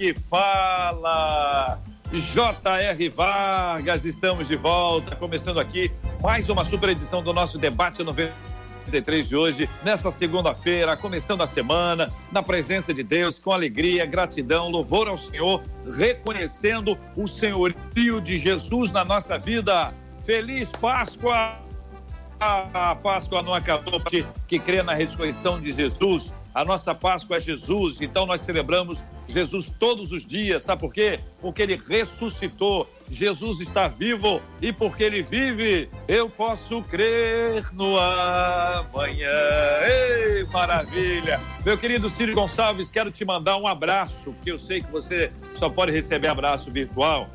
que fala! J.R. Vargas, estamos de volta, começando aqui mais uma super edição do nosso debate 93 de hoje, nessa segunda-feira, começando a semana, na presença de Deus, com alegria, gratidão, louvor ao Senhor, reconhecendo o senhorio de Jesus na nossa vida. Feliz Páscoa! A Páscoa não acabou, que crê na ressurreição de Jesus. A nossa Páscoa é Jesus, então nós celebramos Jesus todos os dias. Sabe por quê? Porque ele ressuscitou. Jesus está vivo e porque ele vive, eu posso crer no amanhã. Ei, maravilha! Meu querido Ciro Gonçalves, quero te mandar um abraço, porque eu sei que você só pode receber abraço virtual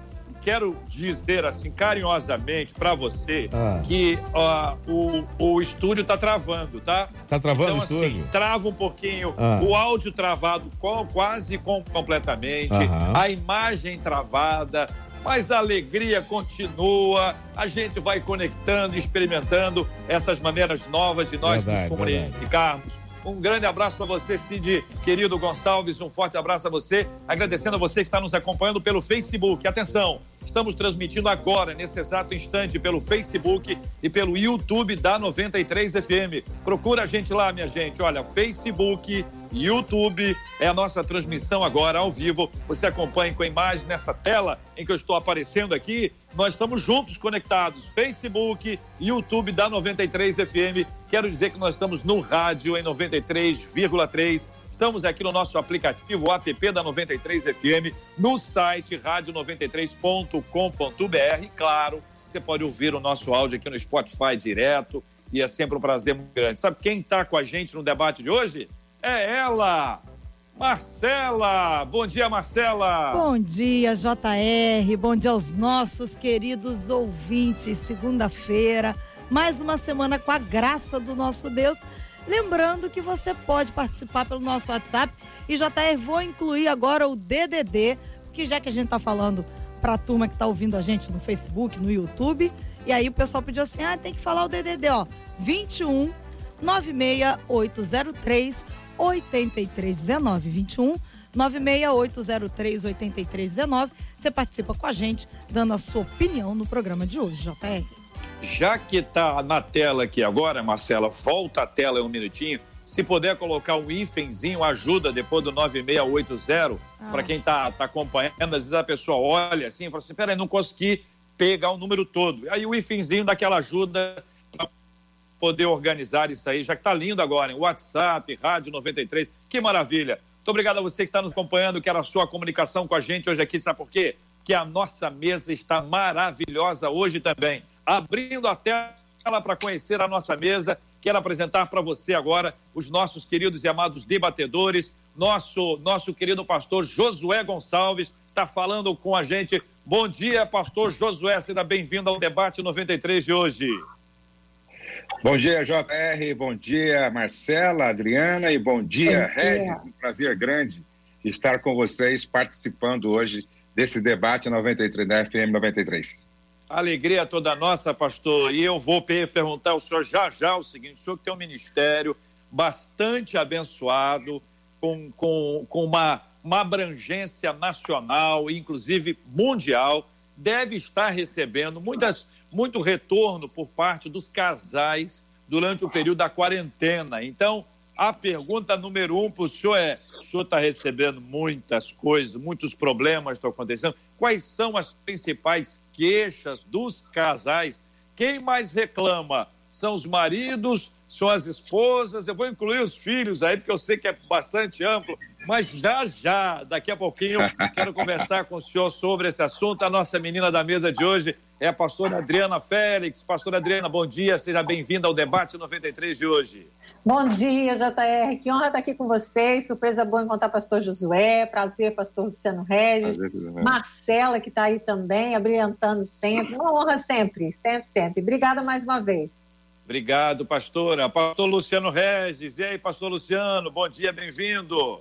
quero dizer assim carinhosamente para você ah. que ó, o, o estúdio tá travando, tá? Tá travando então, o estúdio? Assim, trava um pouquinho, ah. o áudio travado quase completamente, a imagem travada, mas a alegria continua, a gente vai conectando, experimentando essas maneiras novas de nós verdade, nos comunicarmos. Verdade um grande abraço para você, Cid, querido Gonçalves. Um forte abraço a você. Agradecendo a você que está nos acompanhando pelo Facebook. Atenção, estamos transmitindo agora, nesse exato instante, pelo Facebook e pelo YouTube da 93 FM. Procura a gente lá, minha gente. Olha, Facebook, YouTube, é a nossa transmissão agora ao vivo. Você acompanha com a imagem nessa tela em que eu estou aparecendo aqui. Nós estamos juntos conectados, Facebook, YouTube da 93 FM. Quero dizer que nós estamos no rádio em 93,3. Estamos aqui no nosso aplicativo, app da 93 FM, no site rádio93.com.br. Claro, você pode ouvir o nosso áudio aqui no Spotify direto e é sempre um prazer muito grande. Sabe quem está com a gente no debate de hoje? É ela, Marcela! Bom dia, Marcela! Bom dia, JR. Bom dia aos nossos queridos ouvintes. Segunda-feira, mais uma semana com a graça do nosso Deus. Lembrando que você pode participar pelo nosso WhatsApp e JR, vou incluir agora o DDD, que já que a gente está falando para a turma que está ouvindo a gente no Facebook, no YouTube, e aí o pessoal pediu assim: ah, tem que falar o DDD, ó, 21 96803 8319 21 96803 8319. Você participa com a gente, dando a sua opinião no programa de hoje, JR. Já que está na tela aqui agora, Marcela, volta a tela um minutinho. Se puder colocar um hífenzinho, ajuda depois do 9680, ah. para quem está tá acompanhando, às vezes a pessoa olha assim e fala assim: peraí, não consegui pegar o número todo. Aí o hífenzinho daquela ajuda poder organizar isso aí, já que está lindo agora, em WhatsApp, Rádio 93, que maravilha. Muito obrigado a você que está nos acompanhando, que era a sua comunicação com a gente hoje aqui, sabe por quê? Que a nossa mesa está maravilhosa hoje também. Abrindo a tela para conhecer a nossa mesa, quero apresentar para você agora os nossos queridos e amados debatedores, nosso, nosso querido pastor Josué Gonçalves está falando com a gente. Bom dia, pastor Josué, seja bem-vindo ao debate 93 de hoje. Bom dia, JR, bom dia, Marcela, Adriana e bom dia, bom Regis. Um prazer grande estar com vocês participando hoje desse debate 93 da FM 93. Alegria toda nossa, pastor. E eu vou perguntar ao senhor já já o seguinte: o senhor que tem um ministério bastante abençoado, com, com, com uma, uma abrangência nacional, inclusive mundial, deve estar recebendo muitas muito retorno por parte dos casais durante o período da quarentena. Então, a pergunta número um para o senhor é: o senhor está recebendo muitas coisas, muitos problemas estão acontecendo. Quais são as principais queixas dos casais? Quem mais reclama? São os maridos, são as esposas? Eu vou incluir os filhos aí, porque eu sei que é bastante amplo. Mas já, já, daqui a pouquinho, quero conversar com o senhor sobre esse assunto. A nossa menina da mesa de hoje é a pastora Adriana Félix. Pastora Adriana, bom dia, seja bem-vinda ao debate 93 de hoje. Bom dia, JR, que honra estar aqui com vocês, surpresa boa encontrar o pastor Josué, prazer, pastor Luciano Regis, prazer, Marcela, que está aí também, abrilhantando sempre, uma honra sempre, sempre, sempre. Obrigada mais uma vez. Obrigado, pastora. Pastor Luciano Regis, e aí, pastor Luciano, bom dia, bem-vindo.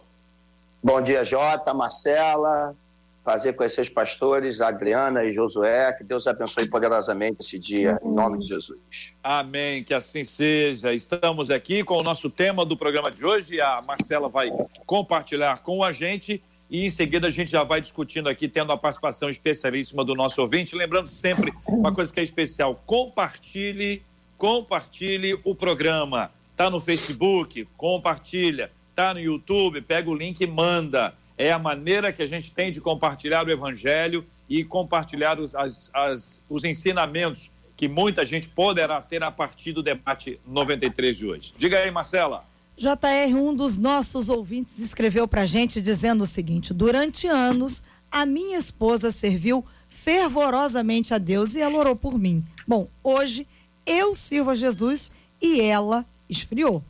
Bom dia, Jota, Marcela, Prazer conhecer os pastores, Adriana e Josué. Que Deus abençoe poderosamente esse dia, em nome de Jesus. Amém, que assim seja. Estamos aqui com o nosso tema do programa de hoje. A Marcela vai compartilhar com a gente e em seguida a gente já vai discutindo aqui, tendo a participação especialíssima do nosso ouvinte. Lembrando sempre uma coisa que é especial: compartilhe, compartilhe o programa. Tá no Facebook, compartilha. Tá no YouTube, pega o link e manda é a maneira que a gente tem de compartilhar o Evangelho e compartilhar os, as, as, os ensinamentos que muita gente poderá ter a partir do debate 93 de hoje. Diga aí, Marcela. JR, um dos nossos ouvintes escreveu para a gente dizendo o seguinte: durante anos, a minha esposa serviu fervorosamente a Deus e ela orou por mim. Bom, hoje eu sirvo a Jesus e ela esfriou.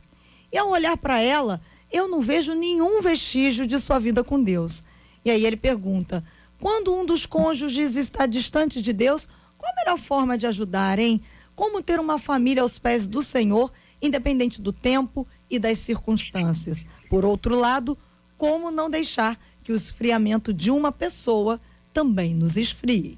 E ao olhar para ela, eu não vejo nenhum vestígio de sua vida com Deus. E aí ele pergunta: quando um dos cônjuges está distante de Deus, qual a melhor forma de ajudar, hein? Como ter uma família aos pés do Senhor, independente do tempo e das circunstâncias? Por outro lado, como não deixar que o esfriamento de uma pessoa também nos esfrie?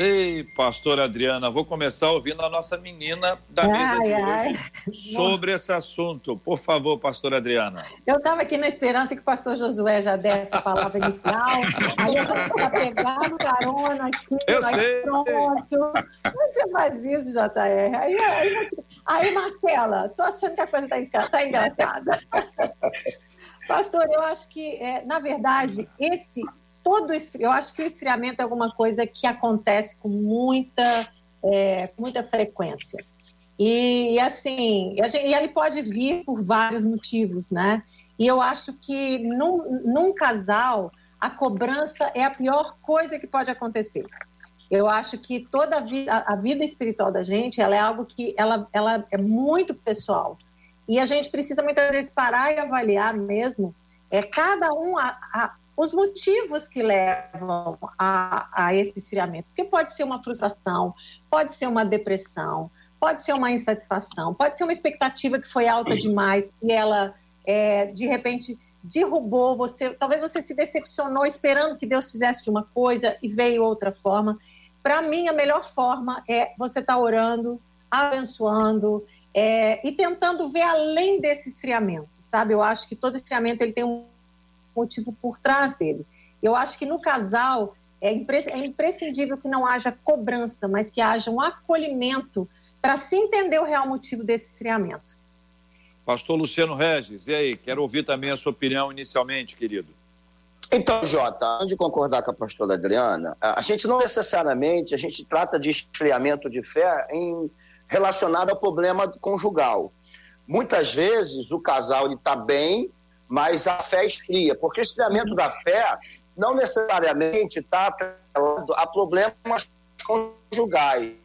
Ei, pastora Adriana, vou começar ouvindo a nossa menina da ai, mesa de ai. hoje sobre esse assunto. Por favor, pastora Adriana. Eu estava aqui na esperança que o pastor Josué já desse a palavra inicial. Aí eu estava pegando carona aqui. Eu sei. Pronto. Você faz isso, JR. Aí, aí, aí Marcela, tô achando que a coisa está tá engraçada. Pastor, eu acho que, é, na verdade, esse todo eu acho que o esfriamento é alguma coisa que acontece com muita, é, muita frequência. E, assim, e ele pode vir por vários motivos, né? E eu acho que num, num casal, a cobrança é a pior coisa que pode acontecer. Eu acho que toda a vida, a vida espiritual da gente, ela é algo que ela, ela é muito pessoal. E a gente precisa muitas vezes parar e avaliar mesmo é cada um a, a, os motivos que levam a, a esse esfriamento. Porque pode ser uma frustração, pode ser uma depressão, pode ser uma insatisfação, pode ser uma expectativa que foi alta demais e ela, é, de repente, derrubou você. Talvez você se decepcionou esperando que Deus fizesse de uma coisa e veio outra forma. Para mim, a melhor forma é você estar tá orando, abençoando é, e tentando ver além desse esfriamento, sabe? Eu acho que todo esfriamento ele tem um motivo por trás dele. Eu acho que no casal é, impre é imprescindível que não haja cobrança, mas que haja um acolhimento para se entender o real motivo desse esfriamento. Pastor Luciano Regis, e aí? Quero ouvir também a sua opinião inicialmente, querido. Então, Jota, antes de concordar com a pastora Adriana, a gente não necessariamente, a gente trata de esfriamento de fé em, relacionado ao problema conjugal. Muitas vezes o casal está bem, mas a fé esfria, porque o esfriamento da fé não necessariamente está atrelado a problemas conjugais.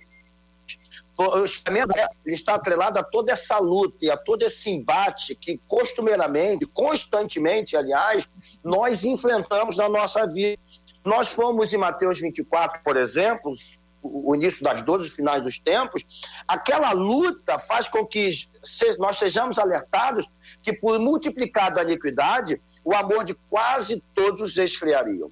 O esfriamento está atrelado a toda essa luta e a todo esse embate que costumeiramente, constantemente, aliás, nós enfrentamos na nossa vida. Nós fomos em Mateus 24, por exemplo, o início das dores, os finais dos tempos, aquela luta faz com que nós sejamos alertados que, por multiplicado a iniquidade, o amor de quase todos esfriaria.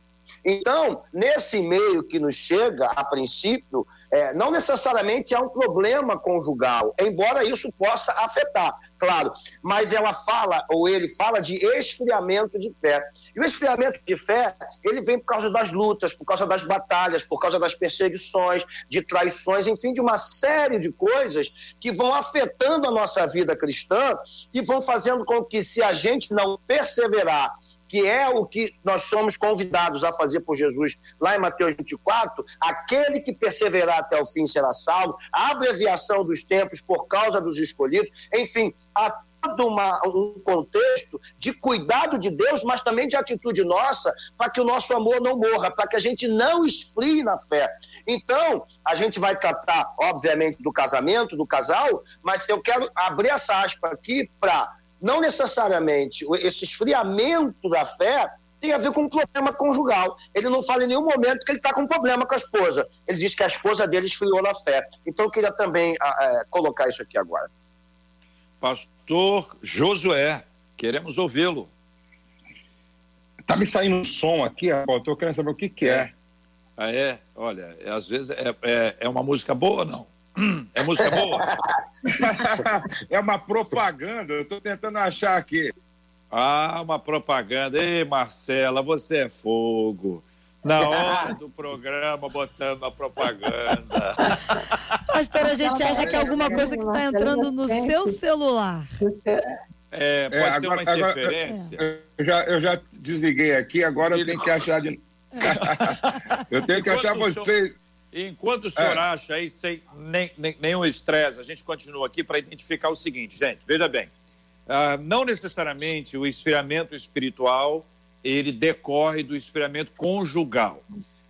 Então, nesse meio que nos chega, a princípio, é, não necessariamente há um problema conjugal, embora isso possa afetar, claro, mas ela fala, ou ele fala de esfriamento de fé. E o esfriamento de fé, ele vem por causa das lutas, por causa das batalhas, por causa das perseguições, de traições, enfim, de uma série de coisas que vão afetando a nossa vida cristã e vão fazendo com que, se a gente não perseverar que é o que nós somos convidados a fazer por Jesus lá em Mateus 24, aquele que perseverar até o fim será salvo, a abreviação dos tempos por causa dos escolhidos, enfim, a uma, um contexto de cuidado de Deus, mas também de atitude nossa, para que o nosso amor não morra, para que a gente não esfrie na fé. Então, a gente vai tratar, obviamente, do casamento, do casal, mas eu quero abrir essa aspa aqui para não necessariamente esse esfriamento da fé tem a ver com um problema conjugal. Ele não fala em nenhum momento que ele está com um problema com a esposa. Ele diz que a esposa dele esfriou na fé. Então eu queria também é, colocar isso aqui agora. Pastor Josué, queremos ouvi-lo. Tá me saindo um som aqui. Estou querendo saber o que, que é. é. Ah, é? Olha, é, às vezes é, é, é uma música boa ou não? É música boa? é uma propaganda, eu estou tentando achar aqui. Ah, uma propaganda. Ei, Marcela, você é fogo. Na hora do programa, botando a propaganda. Pastor, a gente acha que é alguma coisa que está entrando no seu celular. É, pode é, ser uma interferência. Agora, eu, já, eu já desliguei aqui, agora eu tenho que achar de. eu tenho que Enquanto achar vocês. Enquanto o senhor é. acha aí, sem nem, nem, nenhum estresse, a gente continua aqui para identificar o seguinte, gente, veja bem. Uh, não necessariamente o esfriamento espiritual ele decorre do esfriamento conjugal.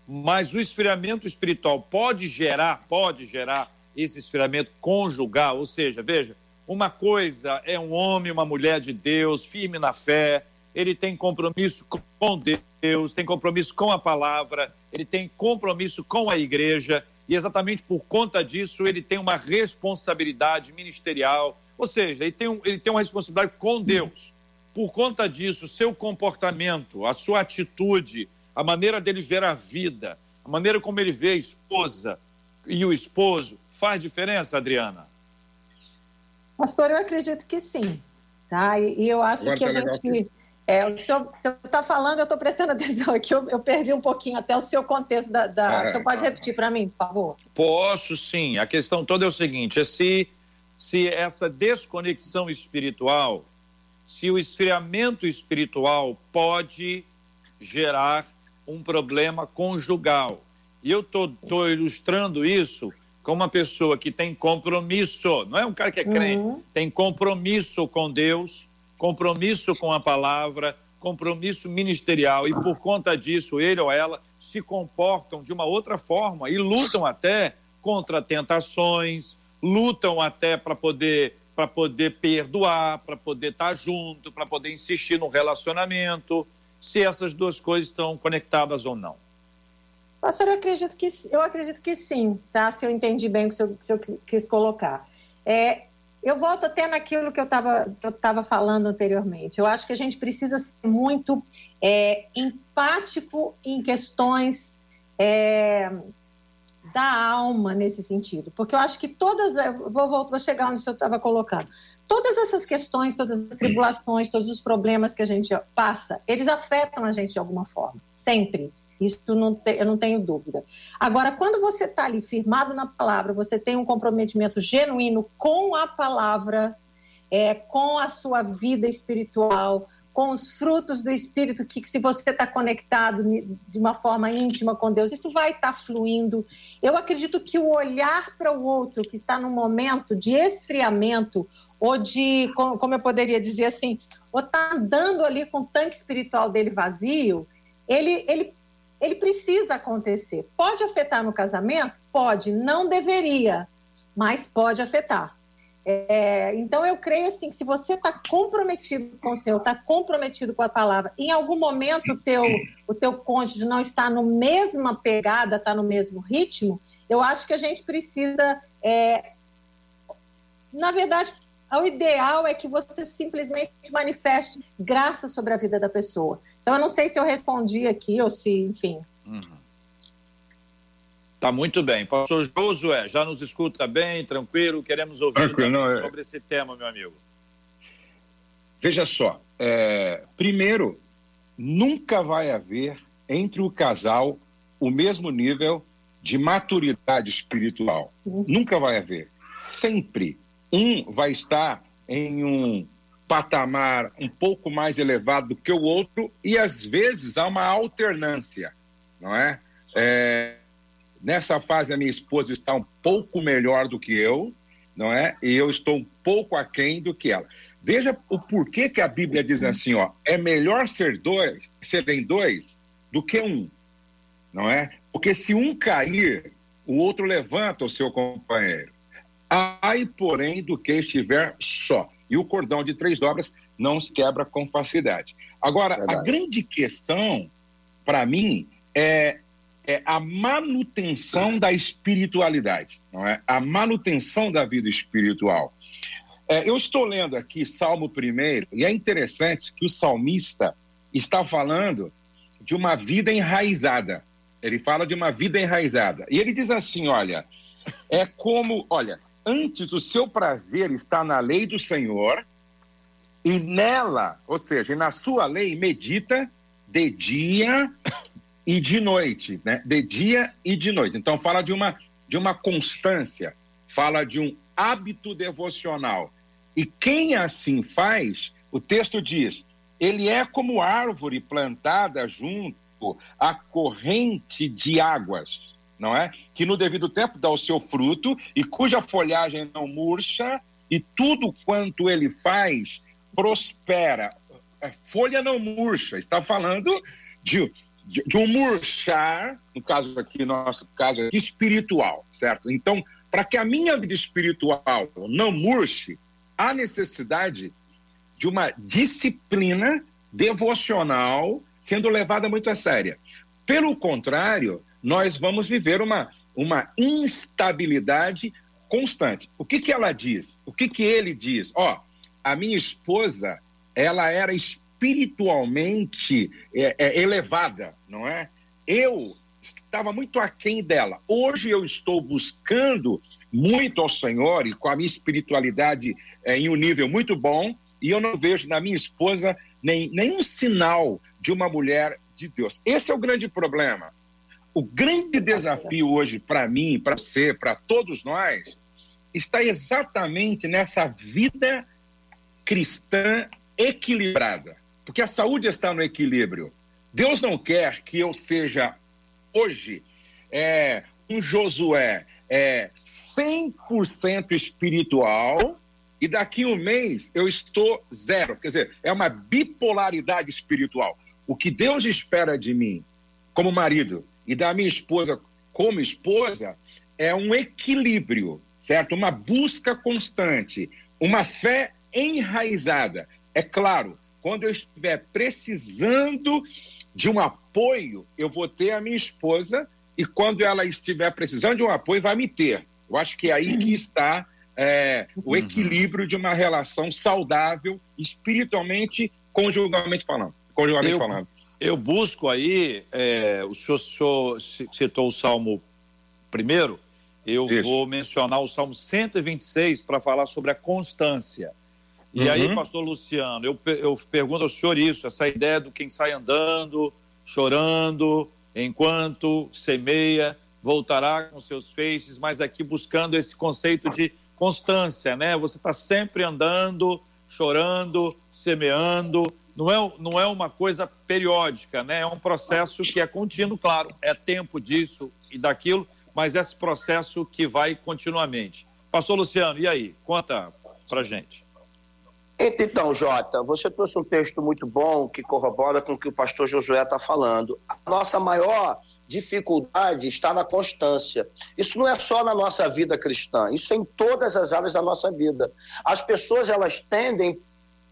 Mas o esfriamento espiritual pode gerar, pode gerar esse esfriamento conjugal, ou seja, veja, uma coisa é um homem, uma mulher de Deus, firme na fé, ele tem compromisso com Deus, tem compromisso com a palavra, ele tem compromisso com a igreja, e exatamente por conta disso ele tem uma responsabilidade ministerial, ou seja, ele tem, um, ele tem uma responsabilidade com Deus. Por conta disso, seu comportamento, a sua atitude, a maneira dele ver a vida, a maneira como ele vê a esposa e o esposo, faz diferença, Adriana? Pastor, eu acredito que sim. Tá? E, eu acho Agora que tá a gente. É, o senhor está falando, eu estou prestando atenção aqui, eu, eu, perdi um pouquinho até o seu contexto da. da... É, o senhor pode repetir para mim, por favor? Posso sim. A questão toda é o seguinte: é se se essa desconexão espiritual, se o esfriamento espiritual pode gerar um problema conjugal. E eu estou ilustrando isso com uma pessoa que tem compromisso, não é um cara que é crente, uhum. tem compromisso com Deus, compromisso com a palavra, compromisso ministerial, e por conta disso, ele ou ela se comportam de uma outra forma e lutam até contra tentações, lutam até para poder para poder perdoar, para poder estar tá junto, para poder insistir no relacionamento, se essas duas coisas estão conectadas ou não. Pastor, eu acredito que eu acredito que sim, tá? Se eu entendi bem o que o senhor, quis colocar. É, eu volto até naquilo que eu estava falando anteriormente. Eu acho que a gente precisa ser muito é, empático em questões é, da alma nesse sentido, porque eu acho que todas, vou, vou, vou chegar onde senhor estava colocando, todas essas questões, todas as tribulações, todos os problemas que a gente passa, eles afetam a gente de alguma forma, sempre. Isso não te, eu não tenho dúvida. Agora, quando você está ali firmado na palavra, você tem um comprometimento genuíno com a palavra, é, com a sua vida espiritual, com os frutos do Espírito, que, se você está conectado de uma forma íntima com Deus, isso vai estar tá fluindo. Eu acredito que o olhar para o outro que está num momento de esfriamento, ou de, como eu poderia dizer assim, ou está andando ali com o tanque espiritual dele vazio, ele, ele, ele precisa acontecer. Pode afetar no casamento? Pode, não deveria, mas pode afetar. É, então eu creio assim que se você está comprometido com o Senhor, está comprometido com a palavra, em algum momento teu, o teu cônjuge não está no mesma pegada, está no mesmo ritmo, eu acho que a gente precisa, é, na verdade, o ideal é que você simplesmente manifeste graça sobre a vida da pessoa. Então eu não sei se eu respondi aqui ou se, enfim. Uhum. Tá muito bem. Pastor Josué, já nos escuta bem, tranquilo? Queremos ouvir tranquilo, não, é... sobre esse tema, meu amigo. Veja só, é... primeiro, nunca vai haver entre o casal o mesmo nível de maturidade espiritual. Uhum. Nunca vai haver. Sempre um vai estar em um patamar um pouco mais elevado do que o outro e às vezes há uma alternância, não é? é Nessa fase, a minha esposa está um pouco melhor do que eu, não é? E eu estou um pouco aquém do que ela. Veja o porquê que a Bíblia diz assim, ó, é melhor ser dois, serem dois do que um, não é? Porque se um cair, o outro levanta o seu companheiro. Ai, porém, do que estiver só. E o cordão de três dobras não se quebra com facilidade. Agora, Verdade. a grande questão, para mim, é, é a manutenção da espiritualidade, não é? A manutenção da vida espiritual. É, eu estou lendo aqui Salmo 1, e é interessante que o salmista está falando de uma vida enraizada. Ele fala de uma vida enraizada. E ele diz assim: olha, é como, olha, antes o seu prazer está na lei do Senhor, e nela, ou seja, na sua lei, medita de dia e de noite, né? De dia e de noite. Então fala de uma de uma constância, fala de um hábito devocional. E quem assim faz, o texto diz, ele é como árvore plantada junto à corrente de águas, não é? Que no devido tempo dá o seu fruto e cuja folhagem não murcha e tudo quanto ele faz prospera. É, folha não murcha, está falando de, de, de um murchar, no caso aqui, nosso caso aqui, espiritual, certo? Então, para que a minha vida espiritual não murche, há necessidade de uma disciplina devocional sendo levada muito a séria. Pelo contrário, nós vamos viver uma, uma instabilidade constante. O que, que ela diz? O que, que ele diz? Ó, a minha esposa, ela era espiritualmente é, é, elevada, não é? Eu estava muito aquém dela. Hoje eu estou buscando muito ao Senhor e com a minha espiritualidade é, em um nível muito bom, e eu não vejo na minha esposa nem, nenhum sinal de uma mulher de Deus. Esse é o grande problema. O grande desafio hoje para mim, para você, para todos nós, está exatamente nessa vida cristã equilibrada. Porque a saúde está no equilíbrio. Deus não quer que eu seja hoje é, um Josué é, 100% espiritual e daqui um mês eu estou zero. Quer dizer, é uma bipolaridade espiritual. O que Deus espera de mim como marido e da minha esposa como esposa é um equilíbrio, certo? Uma busca constante, uma fé enraizada. É claro, quando eu estiver precisando de um apoio, eu vou ter a minha esposa e quando ela estiver precisando de um apoio, vai me ter. Eu acho que é aí que está é, o uhum. equilíbrio de uma relação saudável, espiritualmente, conjugalmente falando. Conjugalmente eu, falando. Eu busco aí, é, o, senhor, o senhor citou o Salmo primeiro, eu Isso. vou mencionar o Salmo 126 para falar sobre a constância. E uhum. aí, pastor Luciano, eu, eu pergunto ao senhor isso, essa ideia do quem sai andando, chorando, enquanto semeia, voltará com seus feixes, mas aqui buscando esse conceito de constância, né? Você está sempre andando, chorando, semeando. Não é, não é uma coisa periódica, né? É um processo que é contínuo, claro, é tempo disso e daquilo, mas esse processo que vai continuamente. Pastor Luciano, e aí? Conta pra gente. Então, Jota, você trouxe um texto muito bom que corrobora com o que o pastor Josué está falando. A nossa maior dificuldade está na constância. Isso não é só na nossa vida cristã, isso é em todas as áreas da nossa vida. As pessoas elas tendem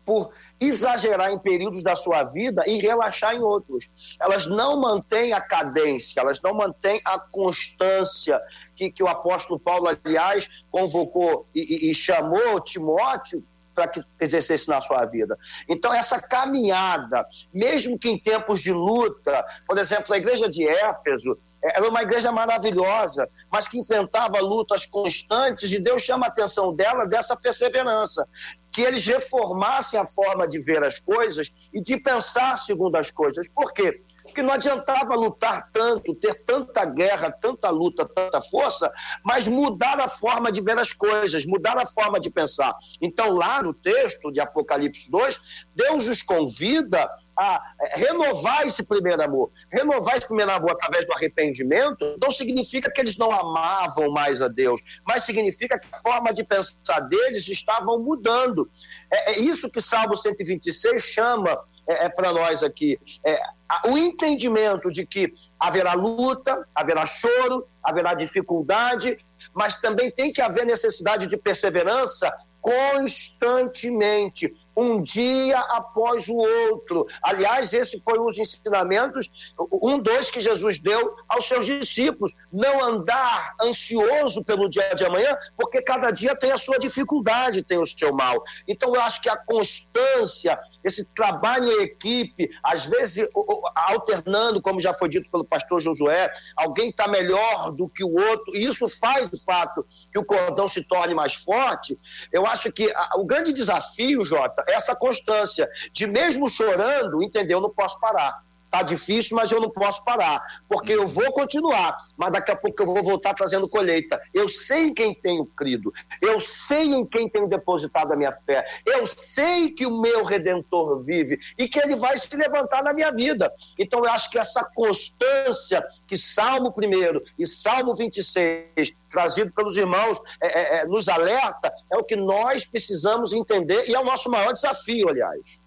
por exagerar em períodos da sua vida e relaxar em outros. Elas não mantêm a cadência, elas não mantêm a constância que, que o apóstolo Paulo, aliás, convocou e, e, e chamou Timóteo para que exercesse na sua vida. Então, essa caminhada, mesmo que em tempos de luta, por exemplo, a igreja de Éfeso é, era uma igreja maravilhosa, mas que enfrentava lutas constantes, e Deus chama a atenção dela dessa perseverança, que eles reformassem a forma de ver as coisas e de pensar segundo as coisas. Por quê? Que não adiantava lutar tanto, ter tanta guerra, tanta luta, tanta força, mas mudar a forma de ver as coisas, mudar a forma de pensar. Então, lá no texto de Apocalipse 2, Deus os convida a renovar esse primeiro amor. Renovar esse primeiro amor através do arrependimento não significa que eles não amavam mais a Deus, mas significa que a forma de pensar deles estavam mudando. É, é isso que Salmo 126 chama é, é para nós aqui. É, o entendimento de que haverá luta, haverá choro, haverá dificuldade, mas também tem que haver necessidade de perseverança constantemente um dia após o outro. Aliás, esse foi um dos ensinamentos, um dos que Jesus deu aos seus discípulos. Não andar ansioso pelo dia de amanhã, porque cada dia tem a sua dificuldade, tem o seu mal. Então, eu acho que a constância, esse trabalho em equipe, às vezes alternando, como já foi dito pelo pastor Josué, alguém está melhor do que o outro, e isso faz, de fato, que o cordão se torne mais forte. Eu acho que a, o grande desafio, Jota, é essa constância de mesmo chorando, entendeu? Eu não posso parar. Tá difícil, mas eu não posso parar, porque eu vou continuar, mas daqui a pouco eu vou voltar trazendo colheita. Eu sei em quem tenho crido, eu sei em quem tenho depositado a minha fé, eu sei que o meu redentor vive e que ele vai se levantar na minha vida. Então eu acho que essa constância que Salmo 1 e Salmo 26, trazido pelos irmãos, é, é, é, nos alerta, é o que nós precisamos entender e é o nosso maior desafio, aliás.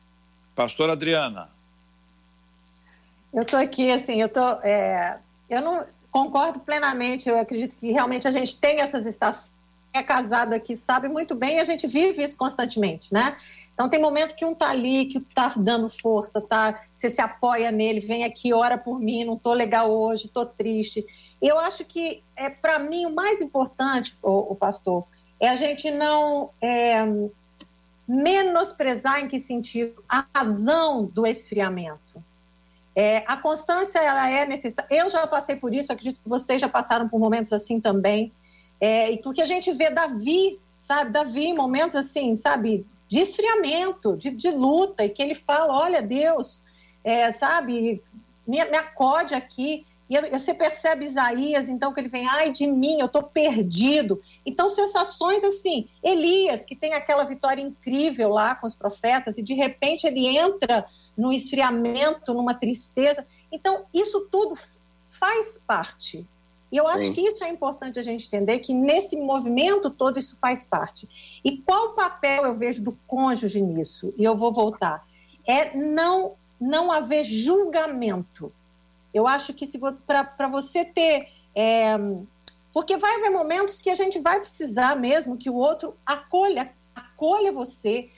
Pastor Adriana. Eu estou aqui, assim, eu tô, é, eu não concordo plenamente. Eu acredito que realmente a gente tem essas estações. É casado aqui, sabe muito bem, a gente vive isso constantemente, né? Então tem momento que um tá ali, que tá dando força, tá? Você se apoia nele, vem aqui, ora por mim, não tô legal hoje, tô triste. Eu acho que é para mim o mais importante, o, o, pastor, é a gente não é, menosprezar em que sentido a razão do esfriamento. É, a constância ela é necessária. Eu já passei por isso, acredito que vocês já passaram por momentos assim também. É, e porque a gente vê Davi, sabe, Davi em momentos assim, sabe, de esfriamento, de, de luta, e que ele fala: Olha, Deus, é, sabe, me, me acode aqui. E você percebe Isaías, então, que ele vem, ai de mim, eu estou perdido. Então, sensações assim, Elias, que tem aquela vitória incrível lá com os profetas, e de repente ele entra no esfriamento, numa tristeza. Então, isso tudo faz parte. E eu acho Sim. que isso é importante a gente entender, que nesse movimento todo isso faz parte. E qual o papel eu vejo do cônjuge nisso? E eu vou voltar. É não, não haver julgamento. Eu acho que para você ter. É, porque vai haver momentos que a gente vai precisar mesmo que o outro acolha, acolha você,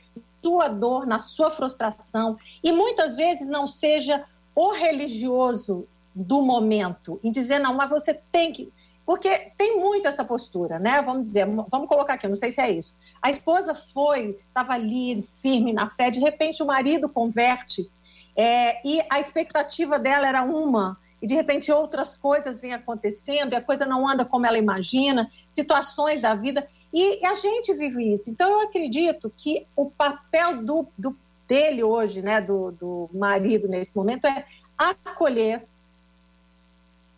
sua dor, na sua frustração, e muitas vezes não seja o religioso do momento, em dizer, não, mas você tem que. Porque tem muito essa postura, né? Vamos dizer, vamos colocar aqui, não sei se é isso. A esposa foi, estava ali firme na fé, de repente o marido converte, é, e a expectativa dela era uma, e de repente outras coisas vêm acontecendo, e a coisa não anda como ela imagina, situações da vida. E a gente vive isso. Então, eu acredito que o papel do, do dele hoje, né, do, do marido nesse momento, é acolher,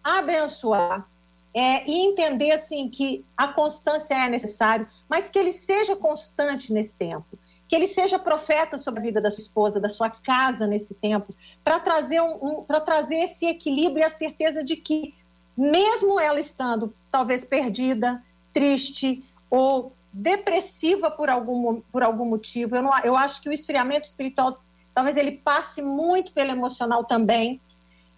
abençoar, é, e entender assim que a constância é necessário, mas que ele seja constante nesse tempo, que ele seja profeta sobre a vida da sua esposa, da sua casa nesse tempo, para trazer um, um para trazer esse equilíbrio e a certeza de que mesmo ela estando talvez perdida, triste, ou depressiva por algum, por algum motivo. Eu, não, eu acho que o esfriamento espiritual talvez ele passe muito pelo emocional também.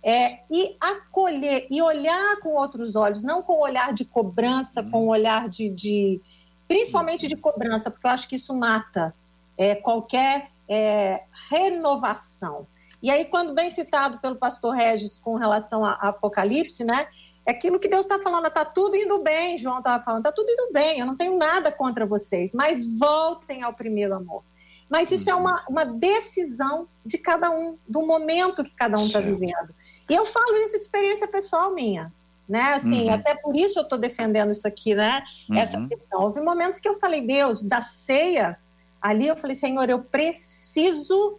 É, e acolher e olhar com outros olhos, não com o olhar de cobrança, com o olhar de, de principalmente de cobrança, porque eu acho que isso mata é, qualquer é, renovação. E aí, quando bem citado pelo pastor Regis com relação a, a Apocalipse, né? É aquilo que Deus está falando, está tudo indo bem, João estava falando, está tudo indo bem, eu não tenho nada contra vocês, mas voltem ao primeiro amor. Mas isso é uhum. é uma, uma decisão de cada um, do momento que cada um está vivendo. E eu falo isso de experiência pessoal minha, né? Assim, uhum. até por isso eu estou defendendo isso aqui, né? Uhum. Essa questão. Houve momentos que eu falei, Deus, da ceia, ali eu falei, Senhor, eu preciso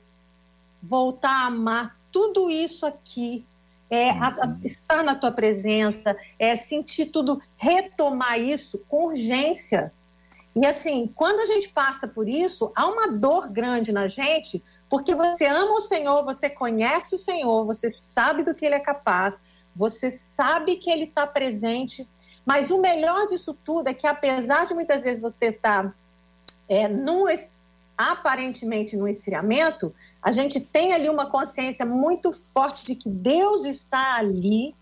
voltar a amar tudo isso aqui é, a, a estar na tua presença, é sentir tudo, retomar isso com urgência. E assim, quando a gente passa por isso, há uma dor grande na gente, porque você ama o Senhor, você conhece o Senhor, você sabe do que Ele é capaz, você sabe que Ele está presente. Mas o melhor disso tudo é que, apesar de muitas vezes você estar tá, é, num, aparentemente no esfriamento, a gente tem ali uma consciência muito forte de que Deus está ali,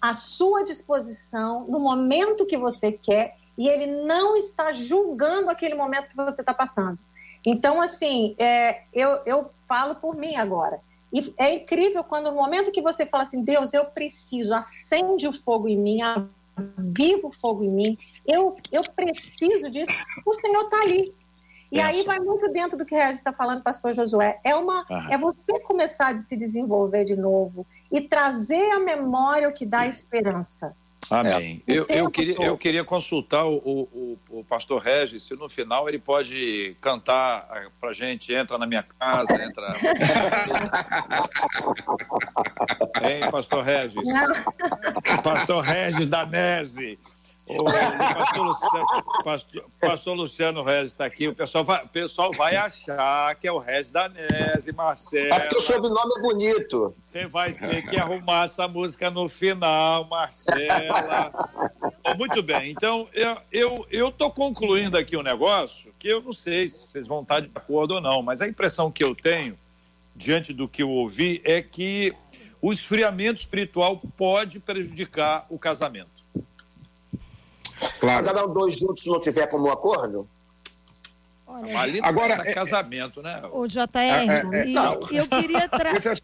à sua disposição, no momento que você quer, e Ele não está julgando aquele momento que você está passando. Então, assim, é, eu, eu falo por mim agora. E é incrível quando no momento que você fala assim, Deus, eu preciso, acende o fogo em mim, viva o fogo em mim, eu, eu preciso disso, o Senhor está ali. E Penso. aí vai muito dentro do que a gente está falando, pastor Josué. É, uma, é você começar a se desenvolver de novo e trazer a memória o que dá esperança. Amém. É. Eu, eu, queria, eu queria consultar o, o, o, pastor Regis, se no final ele pode cantar pra gente, entra na minha casa, entra. hein, pastor Regis? Pastor Regis da Nese. O, pastor, Luciano, pastor, pastor Luciano Regis está aqui. O pessoal, vai, o pessoal vai achar que é o Regis Danese, Marcelo. É porque o sobrenome é bonito. Você vai ter que arrumar essa música no final, Marcela. Muito bem. Então, eu estou eu, concluindo aqui um negócio que eu não sei se vocês vão estar de acordo ou não, mas a impressão que eu tenho, diante do que eu ouvi, é que o esfriamento espiritual pode prejudicar o casamento. Claro. Cada um dois juntos não tiver como um acordo? Olha, Ali agora é, casamento, né? O JR, é, é, e, eu queria trazer.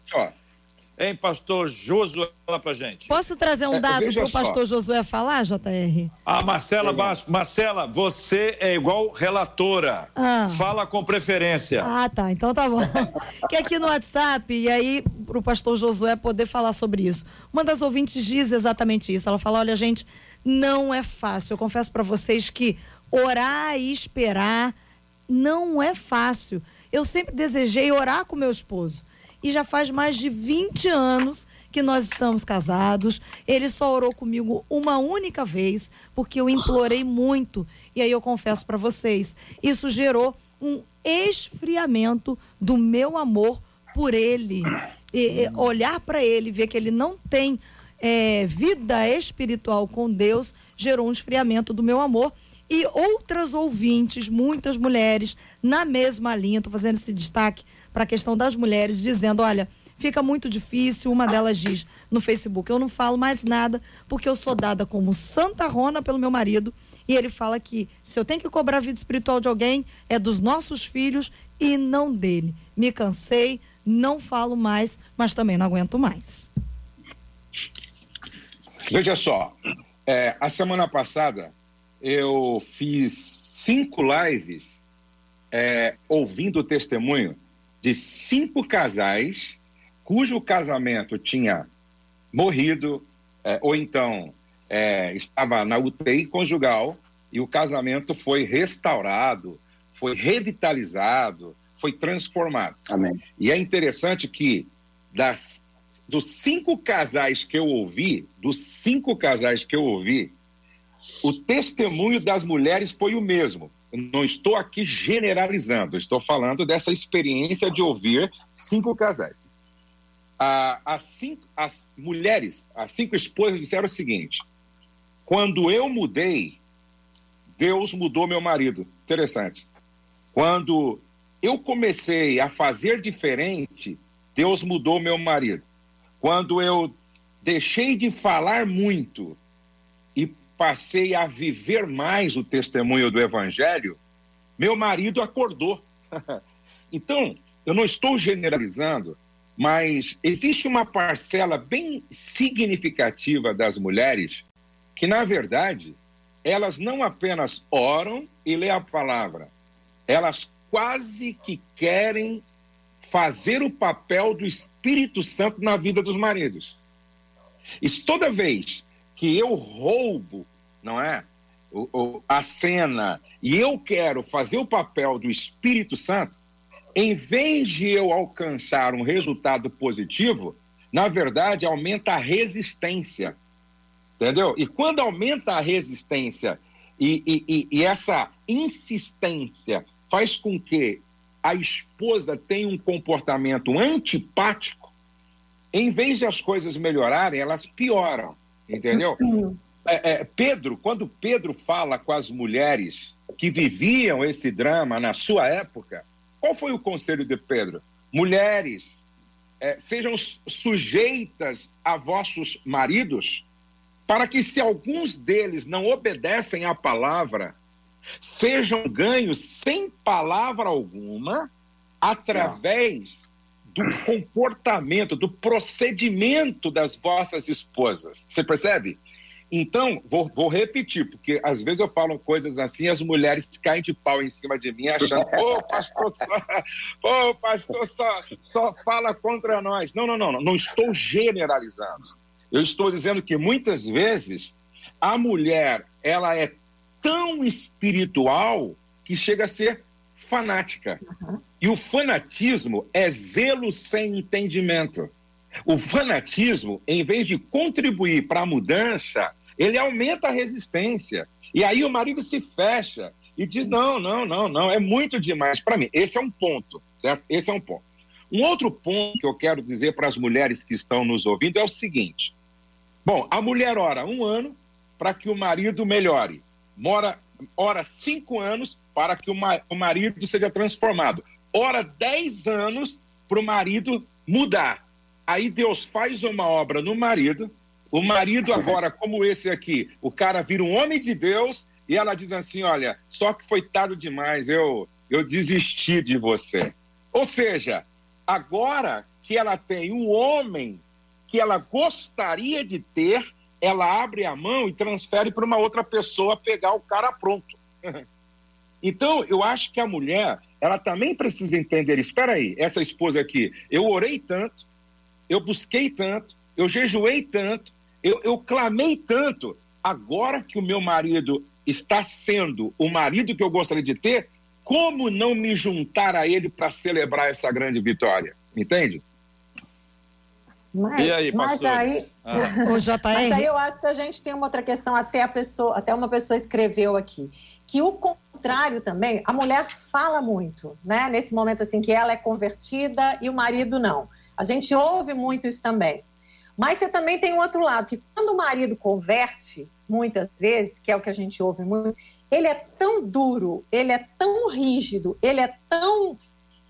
Hein, pastor Josué, fala pra gente. Posso trazer um é, dado para o pastor Josué falar, JR? Ah, Marcela, Marcela, você é igual relatora. Ah. Fala com preferência. Ah, tá. Então tá bom. que aqui no WhatsApp, e aí para o pastor Josué poder falar sobre isso. Uma das ouvintes diz exatamente isso. Ela fala: olha, gente, não é fácil. Eu confesso para vocês que orar e esperar não é fácil. Eu sempre desejei orar com meu esposo. E já faz mais de 20 anos que nós estamos casados. Ele só orou comigo uma única vez, porque eu implorei muito. E aí eu confesso para vocês, isso gerou um esfriamento do meu amor por ele. E, e olhar para ele, ver que ele não tem é, vida espiritual com Deus gerou um esfriamento do meu amor. E outras ouvintes, muitas mulheres, na mesma linha, estou fazendo esse destaque para a questão das mulheres, dizendo: olha, fica muito difícil. Uma delas diz no Facebook: eu não falo mais nada porque eu sou dada como Santa Rona pelo meu marido. E ele fala que se eu tenho que cobrar a vida espiritual de alguém, é dos nossos filhos e não dele. Me cansei, não falo mais, mas também não aguento mais. Veja só, é, a semana passada eu fiz cinco lives é, ouvindo o testemunho de cinco casais cujo casamento tinha morrido é, ou então é, estava na UTI conjugal e o casamento foi restaurado, foi revitalizado, foi transformado. Amém. E é interessante que das dos cinco casais que eu ouvi, dos cinco casais que eu ouvi, o testemunho das mulheres foi o mesmo. Não estou aqui generalizando, estou falando dessa experiência de ouvir cinco casais. Ah, as, cinco, as mulheres, as cinco esposas disseram o seguinte: quando eu mudei, Deus mudou meu marido. Interessante. Quando eu comecei a fazer diferente, Deus mudou meu marido. Quando eu deixei de falar muito passei a viver mais o testemunho do Evangelho, meu marido acordou. então, eu não estou generalizando, mas existe uma parcela bem significativa das mulheres que, na verdade, elas não apenas oram e lê a palavra, elas quase que querem fazer o papel do Espírito Santo na vida dos maridos. E toda vez que eu roubo, não é? O, o, a cena e eu quero fazer o papel do Espírito Santo, em vez de eu alcançar um resultado positivo, na verdade, aumenta a resistência. Entendeu? E quando aumenta a resistência e, e, e, essa insistência faz com que a esposa tenha um comportamento antipático, em vez de as coisas melhorarem, elas pioram. Entendeu? É, é, Pedro, quando Pedro fala com as mulheres que viviam esse drama na sua época, qual foi o conselho de Pedro? Mulheres, é, sejam sujeitas a vossos maridos, para que, se alguns deles não obedecem à palavra, sejam ganhos sem palavra alguma, através do comportamento, do procedimento das vossas esposas. Você percebe? Então, vou, vou, repetir, porque às vezes eu falo coisas assim, as mulheres caem de pau em cima de mim, achando, ô pastor, só, pastor só, só fala contra nós. Não, não, não, não, não estou generalizando. Eu estou dizendo que muitas vezes a mulher, ela é tão espiritual que chega a ser fanática. Uhum. E o fanatismo é zelo sem entendimento. O fanatismo, em vez de contribuir para a mudança, ele aumenta a resistência. E aí o marido se fecha e diz: não, não, não, não, é muito demais para mim. Esse é um ponto, certo? Esse é um ponto. Um outro ponto que eu quero dizer para as mulheres que estão nos ouvindo é o seguinte: bom, a mulher ora um ano para que o marido melhore, mora, ora cinco anos para que o, ma o marido seja transformado, ora dez anos para o marido mudar. Aí Deus faz uma obra no marido, o marido agora, como esse aqui, o cara vira um homem de Deus e ela diz assim, olha, só que foi tarde demais, eu, eu desisti de você. Ou seja, agora que ela tem um homem que ela gostaria de ter, ela abre a mão e transfere para uma outra pessoa pegar o cara pronto. então, eu acho que a mulher, ela também precisa entender, espera aí, essa esposa aqui, eu orei tanto, eu busquei tanto, eu jejuei tanto, eu, eu clamei tanto, agora que o meu marido está sendo o marido que eu gostaria de ter, como não me juntar a ele para celebrar essa grande vitória? Entende? Mas, e aí, mas aí, ah. o JR... mas aí eu acho que a gente tem uma outra questão, até a pessoa, até uma pessoa escreveu aqui, que o contrário também, a mulher fala muito, né? Nesse momento assim que ela é convertida e o marido não. A gente ouve muito isso também. Mas você também tem um outro lado, que quando o marido converte, muitas vezes, que é o que a gente ouve muito, ele é tão duro, ele é tão rígido, ele é tão.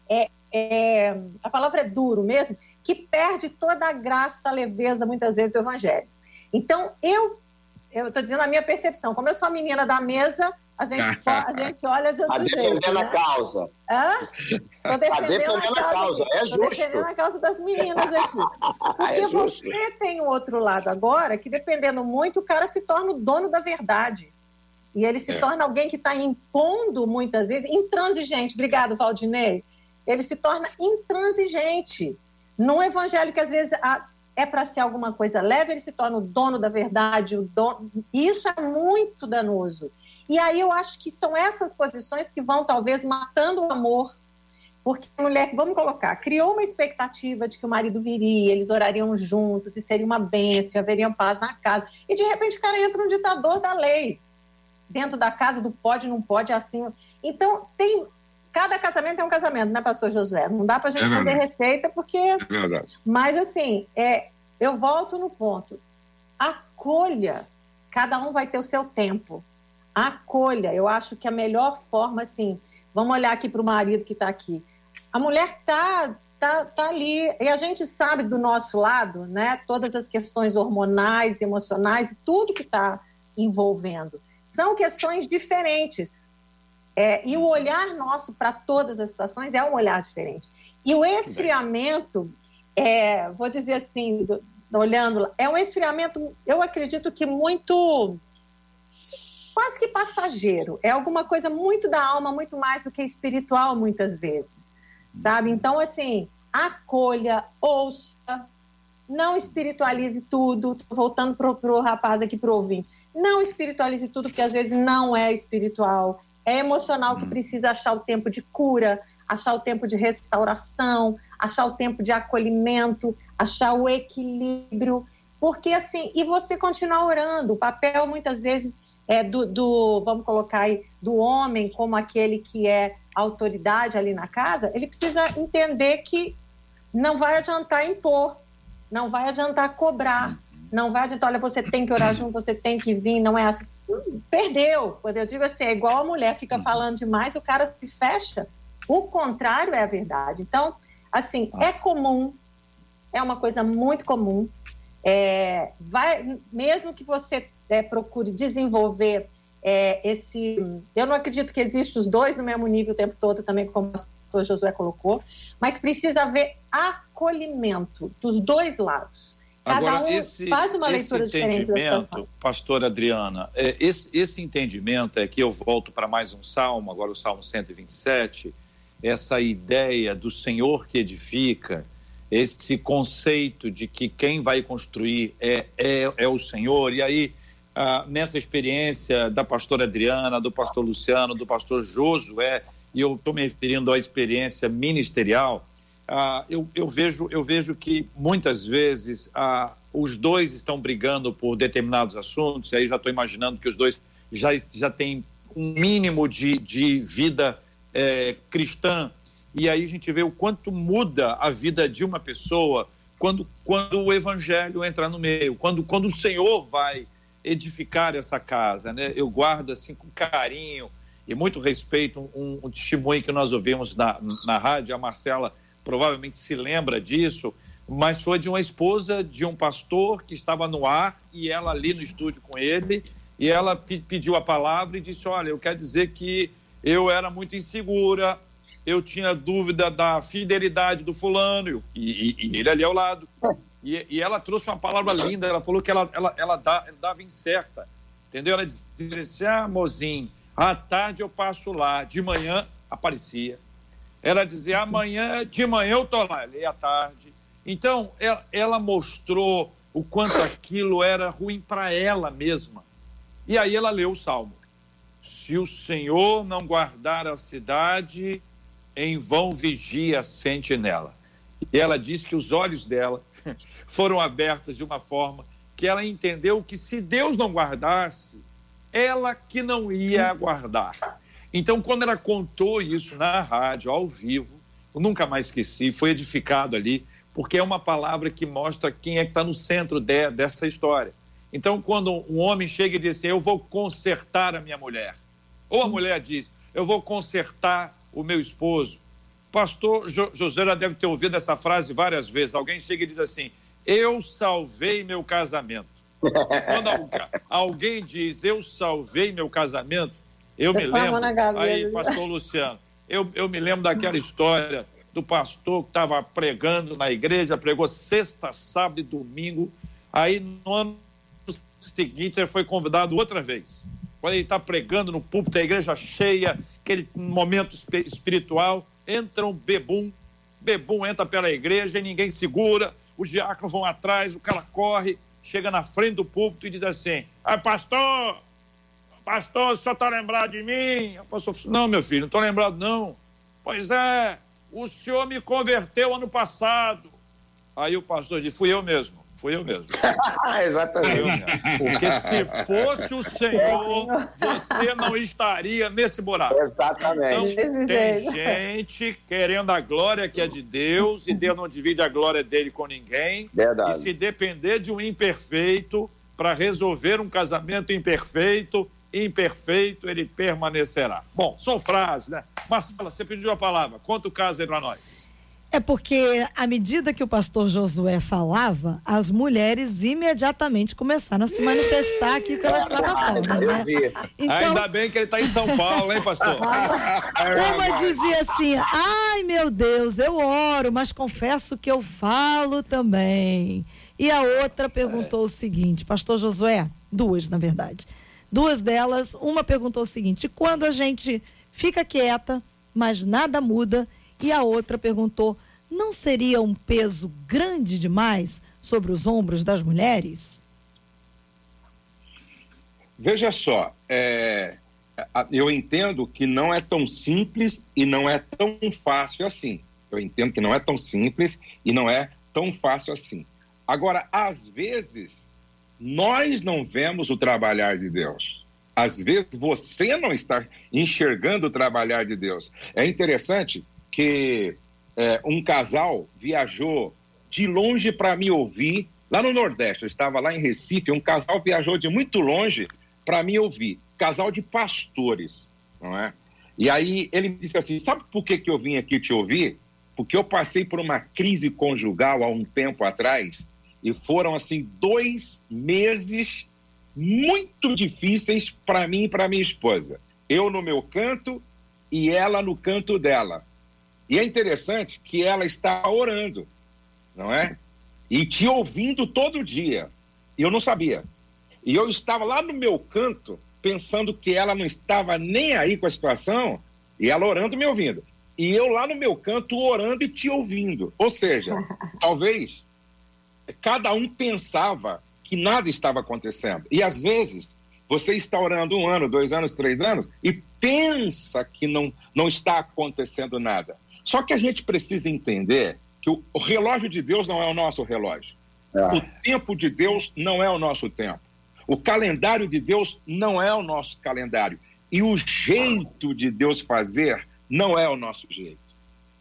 É, é, a palavra é duro mesmo, que perde toda a graça, a leveza, muitas vezes, do evangelho. Então, eu estou dizendo a minha percepção. Como eu sou a menina da mesa, a gente, a gente olha de outro a jeito. defendendo né? a causa. Hã? Tô defendendo, a, defendendo a, causa, é justo. Tô defendendo a causa das meninas aqui. Porque é você tem o outro lado agora, que dependendo muito, o cara se torna o dono da verdade. E ele se é. torna alguém que está impondo, muitas vezes, intransigente. Obrigado, Valdinei. Ele se torna intransigente. Num evangelho que, às vezes, é para ser alguma coisa leve, ele se torna o dono da verdade. O dono... Isso é muito danoso. E aí eu acho que são essas posições que vão talvez matando o amor. Porque a mulher, vamos colocar, criou uma expectativa de que o marido viria, eles orariam juntos, e seria uma bênção, haveria paz na casa. E de repente o cara entra um ditador da lei. Dentro da casa do pode, não pode, assim. Então, tem. Cada casamento é um casamento, né, pastor José? Não dá para a gente é fazer receita, porque. É verdade. Mas, assim, é, eu volto no ponto. Acolha. Cada um vai ter o seu tempo acolha. Eu acho que a melhor forma, assim, vamos olhar aqui para o marido que está aqui. A mulher está tá, tá ali, e a gente sabe do nosso lado, né, todas as questões hormonais, emocionais, tudo que está envolvendo. São questões diferentes. É, e o olhar nosso para todas as situações é um olhar diferente. E o esfriamento, é, vou dizer assim, do, olhando, é um esfriamento, eu acredito que muito quase que passageiro. É alguma coisa muito da alma, muito mais do que espiritual, muitas vezes. Sabe? Então, assim, acolha, ouça, não espiritualize tudo. Tô voltando pro, pro rapaz aqui pro ouvinte. Não espiritualize tudo, porque às vezes não é espiritual. É emocional que precisa achar o tempo de cura, achar o tempo de restauração, achar o tempo de acolhimento, achar o equilíbrio, porque assim, e você continuar orando. O papel muitas vezes é do, do vamos colocar aí, do homem como aquele que é autoridade ali na casa, ele precisa entender que não vai adiantar impor, não vai adiantar cobrar, não vai adiantar, olha, você tem que orar junto, você tem que vir, não é assim. Perdeu. Quando eu digo assim, é igual a mulher fica uhum. falando demais, o cara se fecha. O contrário é a verdade. Então, assim, ah. é comum, é uma coisa muito comum. É, vai, mesmo que você é, procure desenvolver é, esse. Eu não acredito que exista os dois no mesmo nível o tempo todo, também, como o pastor Josué colocou, mas precisa haver acolhimento dos dois lados. Agora, um esse, faz uma leitura esse entendimento, pastor Adriana, é, esse, esse entendimento é que eu volto para mais um salmo, agora o salmo 127, essa ideia do Senhor que edifica, esse conceito de que quem vai construir é, é, é o Senhor, e aí ah, nessa experiência da pastora Adriana, do pastor Luciano, do pastor Josué, e eu estou me referindo à experiência ministerial, ah, eu, eu, vejo, eu vejo que muitas vezes ah, os dois estão brigando por determinados assuntos, e aí já estou imaginando que os dois já, já têm um mínimo de, de vida é, cristã, e aí a gente vê o quanto muda a vida de uma pessoa quando, quando o evangelho entra no meio, quando, quando o Senhor vai edificar essa casa. Né? Eu guardo assim com carinho e muito respeito um, um testemunho que nós ouvimos na, na rádio, a Marcela provavelmente se lembra disso, mas foi de uma esposa de um pastor que estava no ar e ela ali no estúdio com ele, e ela pediu a palavra e disse: Olha, eu quero dizer que eu era muito insegura, eu tinha dúvida da fidelidade do fulano, e, e, e ele ali ao lado. E, e, ela trouxe uma palavra linda, ela falou que ela, ela, ela, dá, ela dava incerta, entendeu? Ela dizia assim: Ah, mozinho, à tarde eu passo lá, de manhã aparecia ela dizia, amanhã, de manhã eu estou lá, e à tarde. Então, ela, ela mostrou o quanto aquilo era ruim para ela mesma. E aí ela leu o Salmo. Se o Senhor não guardar a cidade, em vão vigia a sentinela. E ela disse que os olhos dela foram abertos de uma forma que ela entendeu que se Deus não guardasse, ela que não ia guardar. Então, quando ela contou isso na rádio, ao vivo, eu nunca mais esqueci, foi edificado ali, porque é uma palavra que mostra quem é que está no centro de, dessa história. Então, quando um homem chega e diz assim, eu vou consertar a minha mulher, ou a mulher diz, eu vou consertar o meu esposo. Pastor José já deve ter ouvido essa frase várias vezes. Alguém chega e diz assim, eu salvei meu casamento. quando alguém diz, eu salvei meu casamento, eu me lembro, aí, pastor Luciano, eu, eu me lembro daquela história do pastor que estava pregando na igreja, pregou sexta, sábado e domingo. Aí no ano seguinte ele foi convidado outra vez. Quando ele está pregando no púlpito, a igreja cheia, aquele momento espiritual, entra um bebum, bebum entra pela igreja e ninguém segura, os diáconos vão atrás, o cara corre, chega na frente do púlpito e diz assim: Ah, pastor, Pastor, o senhor está lembrado de mim? O pastor não, meu filho, não estou lembrado, não. Pois é, o senhor me converteu ano passado. Aí o pastor disse, fui eu mesmo. Fui eu mesmo. Exatamente. Porque se fosse o Senhor, você não estaria nesse buraco. Exatamente. Então, tem gente querendo a glória que é de Deus e Deus não divide a glória dele com ninguém. Verdade. E se depender de um imperfeito para resolver um casamento imperfeito, imperfeito, ele permanecerá. Bom, são frases, né? Marcela, você pediu a palavra. Conta o caso aí para nós. É porque, à medida que o pastor Josué falava, as mulheres imediatamente começaram a se manifestar aqui pela plataforma. Né? Então, Ainda bem que ele está em São Paulo, hein, pastor? Uma dizia assim: ai meu Deus, eu oro, mas confesso que eu falo também. E a outra perguntou o seguinte: Pastor Josué, duas, na verdade. Duas delas, uma perguntou o seguinte: quando a gente fica quieta, mas nada muda, e a outra perguntou: não seria um peso grande demais sobre os ombros das mulheres? Veja só, é, eu entendo que não é tão simples e não é tão fácil assim. Eu entendo que não é tão simples e não é tão fácil assim. Agora, às vezes, nós não vemos o trabalhar de Deus. Às vezes, você não está enxergando o trabalhar de Deus. É interessante que é, um casal viajou de longe para me ouvir, lá no Nordeste. Eu estava lá em Recife, um casal viajou de muito longe para me ouvir. Casal de pastores, não é? E aí ele me disse assim: Sabe por que, que eu vim aqui te ouvir? Porque eu passei por uma crise conjugal há um tempo atrás e foram assim dois meses muito difíceis para mim e para minha esposa. Eu no meu canto e ela no canto dela. E é interessante que ela está orando, não é? E te ouvindo todo dia. E eu não sabia. E eu estava lá no meu canto, pensando que ela não estava nem aí com a situação, e ela orando me ouvindo. E eu lá no meu canto orando e te ouvindo. Ou seja, talvez cada um pensava que nada estava acontecendo. E às vezes você está orando um ano, dois anos, três anos e pensa que não, não está acontecendo nada. Só que a gente precisa entender que o, o relógio de Deus não é o nosso relógio. É. O tempo de Deus não é o nosso tempo. O calendário de Deus não é o nosso calendário. E o jeito de Deus fazer não é o nosso jeito.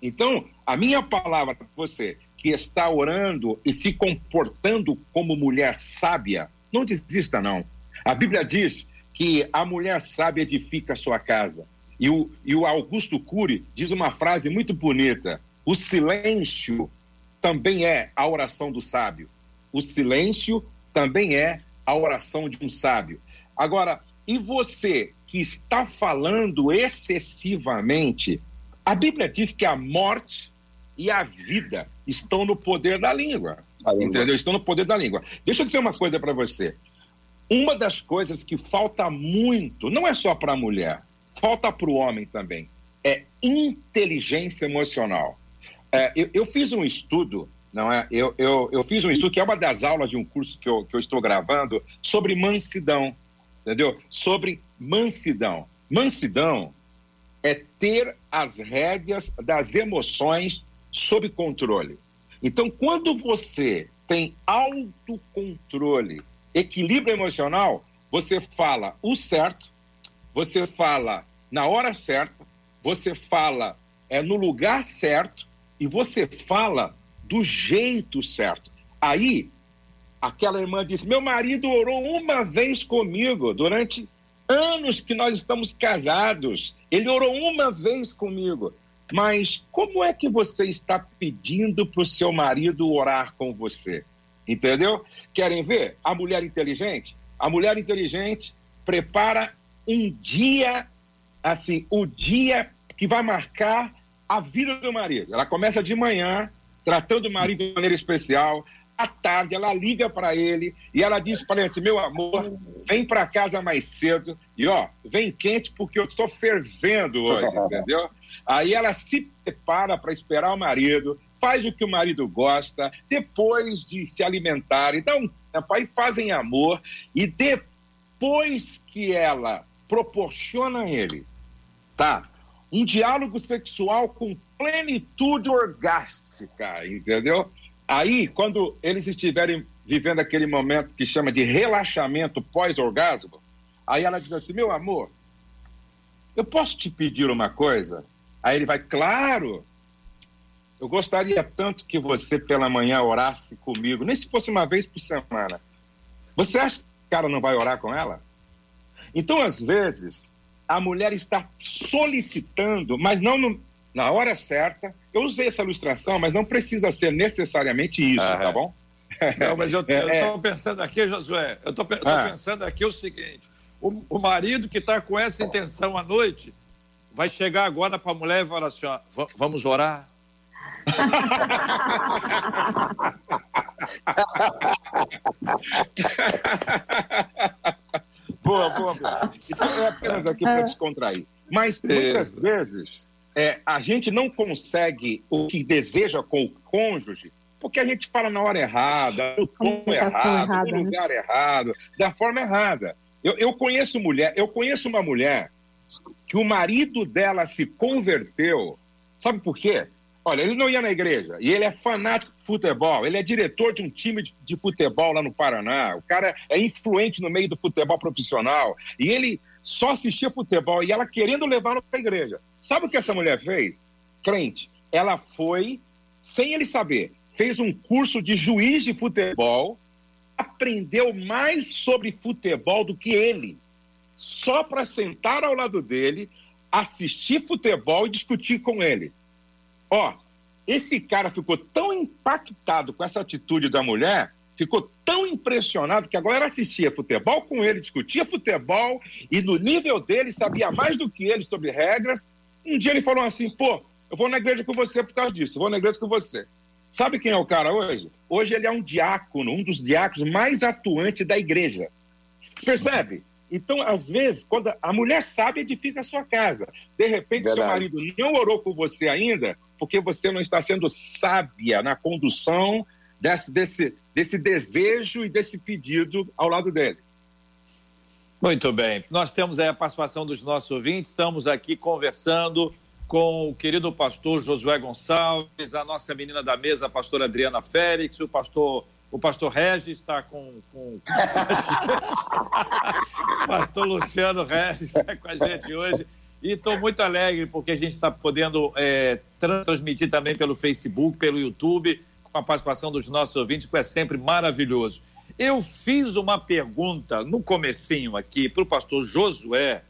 Então, a minha palavra para você que está orando e se comportando como mulher sábia, não desista, não. A Bíblia diz que a mulher sábia edifica a sua casa. E o, e o Augusto Cury diz uma frase muito bonita: o silêncio também é a oração do sábio. O silêncio também é a oração de um sábio. Agora, e você que está falando excessivamente, a Bíblia diz que a morte e a vida estão no poder da língua. língua. Entendeu? Estão no poder da língua. Deixa eu dizer uma coisa para você. Uma das coisas que falta muito, não é só para a mulher, falta para o homem também, é inteligência emocional. É, eu, eu, fiz um estudo não é? Eu, eu, eu fiz um estudo que é uma das aulas de um curso que eu, que eu estou gravando sobre mansidão, entendeu? Sobre mansidão. Mansidão é ter as rédeas das emoções sob controle. Então, quando você tem autocontrole, equilíbrio emocional, você fala o certo, você fala na hora certa, você fala é no lugar certo e você fala do jeito certo. Aí, aquela irmã disse: Meu marido orou uma vez comigo durante anos que nós estamos casados. Ele orou uma vez comigo. Mas como é que você está pedindo para o seu marido orar com você? Entendeu? Querem ver? A mulher inteligente? A mulher inteligente prepara um dia, assim, o dia que vai marcar a vida do marido. Ela começa de manhã, tratando o marido de maneira especial. À tarde, ela liga para ele e ela diz para ele assim: Meu amor, vem para casa mais cedo e ó, vem quente porque eu estou fervendo hoje, entendeu? Aí ela se prepara para esperar o marido, faz o que o marido gosta, depois de se um tempo, aí fazem amor e depois que ela proporciona a ele, tá? Um diálogo sexual com plenitude orgástica, entendeu? Aí, quando eles estiverem vivendo aquele momento que chama de relaxamento pós-orgasmo, aí ela diz assim: meu amor, eu posso te pedir uma coisa? Aí ele vai, claro, eu gostaria tanto que você pela manhã orasse comigo, nem se fosse uma vez por semana. Você acha que o cara não vai orar com ela? Então, às vezes, a mulher está solicitando, mas não no, na hora certa. Eu usei essa ilustração, mas não precisa ser necessariamente isso, ah, tá bom? Não, mas eu estou é, pensando aqui, Josué, eu estou ah. pensando aqui o seguinte: o, o marido que está com essa intenção à noite vai chegar agora para a mulher e falar assim: ó, vamos orar. boa, boa, boa. Então é apenas aqui para descontrair. Mas muitas vezes é, a gente não consegue o que deseja com o cônjuge porque a gente fala na hora errada, no tom errado, errada, no né? lugar né? errado, da forma errada. Eu, eu conheço mulher, eu conheço uma mulher que o marido dela se converteu. Sabe por quê? Olha, ele não ia na igreja e ele é fanático de futebol. Ele é diretor de um time de, de, futebol lá no Paraná. O cara é influente no meio do futebol profissional e ele só assistia futebol e ela querendo levá-lo para a igreja. Sabe o que essa mulher fez? Crente. Ela foi, sem ele saber, fez um curso de juiz de futebol, aprendeu mais sobre futebol do que ele, só para sentar ao lado dele, assistir futebol e discutir com ele. Ó, esse cara ficou tão impactado com essa atitude da mulher, ficou tão impressionado que agora assistia futebol com ele, discutia futebol e no nível dele sabia mais do que ele sobre regras. Um dia ele falou assim: pô, eu vou na igreja com você por causa disso, eu vou na igreja com você. Sabe quem é o cara hoje? Hoje ele é um diácono, um dos diáconos mais atuantes da igreja. Percebe? Então, às vezes, quando a mulher sabe, edifica a sua casa. De repente, Verdade. seu marido não orou por você ainda, porque você não está sendo sábia na condução desse, desse, desse desejo e desse pedido ao lado dele. Muito bem. Nós temos aí a participação dos nossos ouvintes, estamos aqui conversando com o querido pastor Josué Gonçalves, a nossa menina da mesa, a pastora Adriana Félix, o pastor o pastor Regis está com, com... o pastor Luciano Regis está com a gente hoje. E estou muito alegre porque a gente está podendo é, transmitir também pelo Facebook, pelo YouTube, com a participação dos nossos ouvintes, que é sempre maravilhoso. Eu fiz uma pergunta no comecinho aqui para o pastor Josué.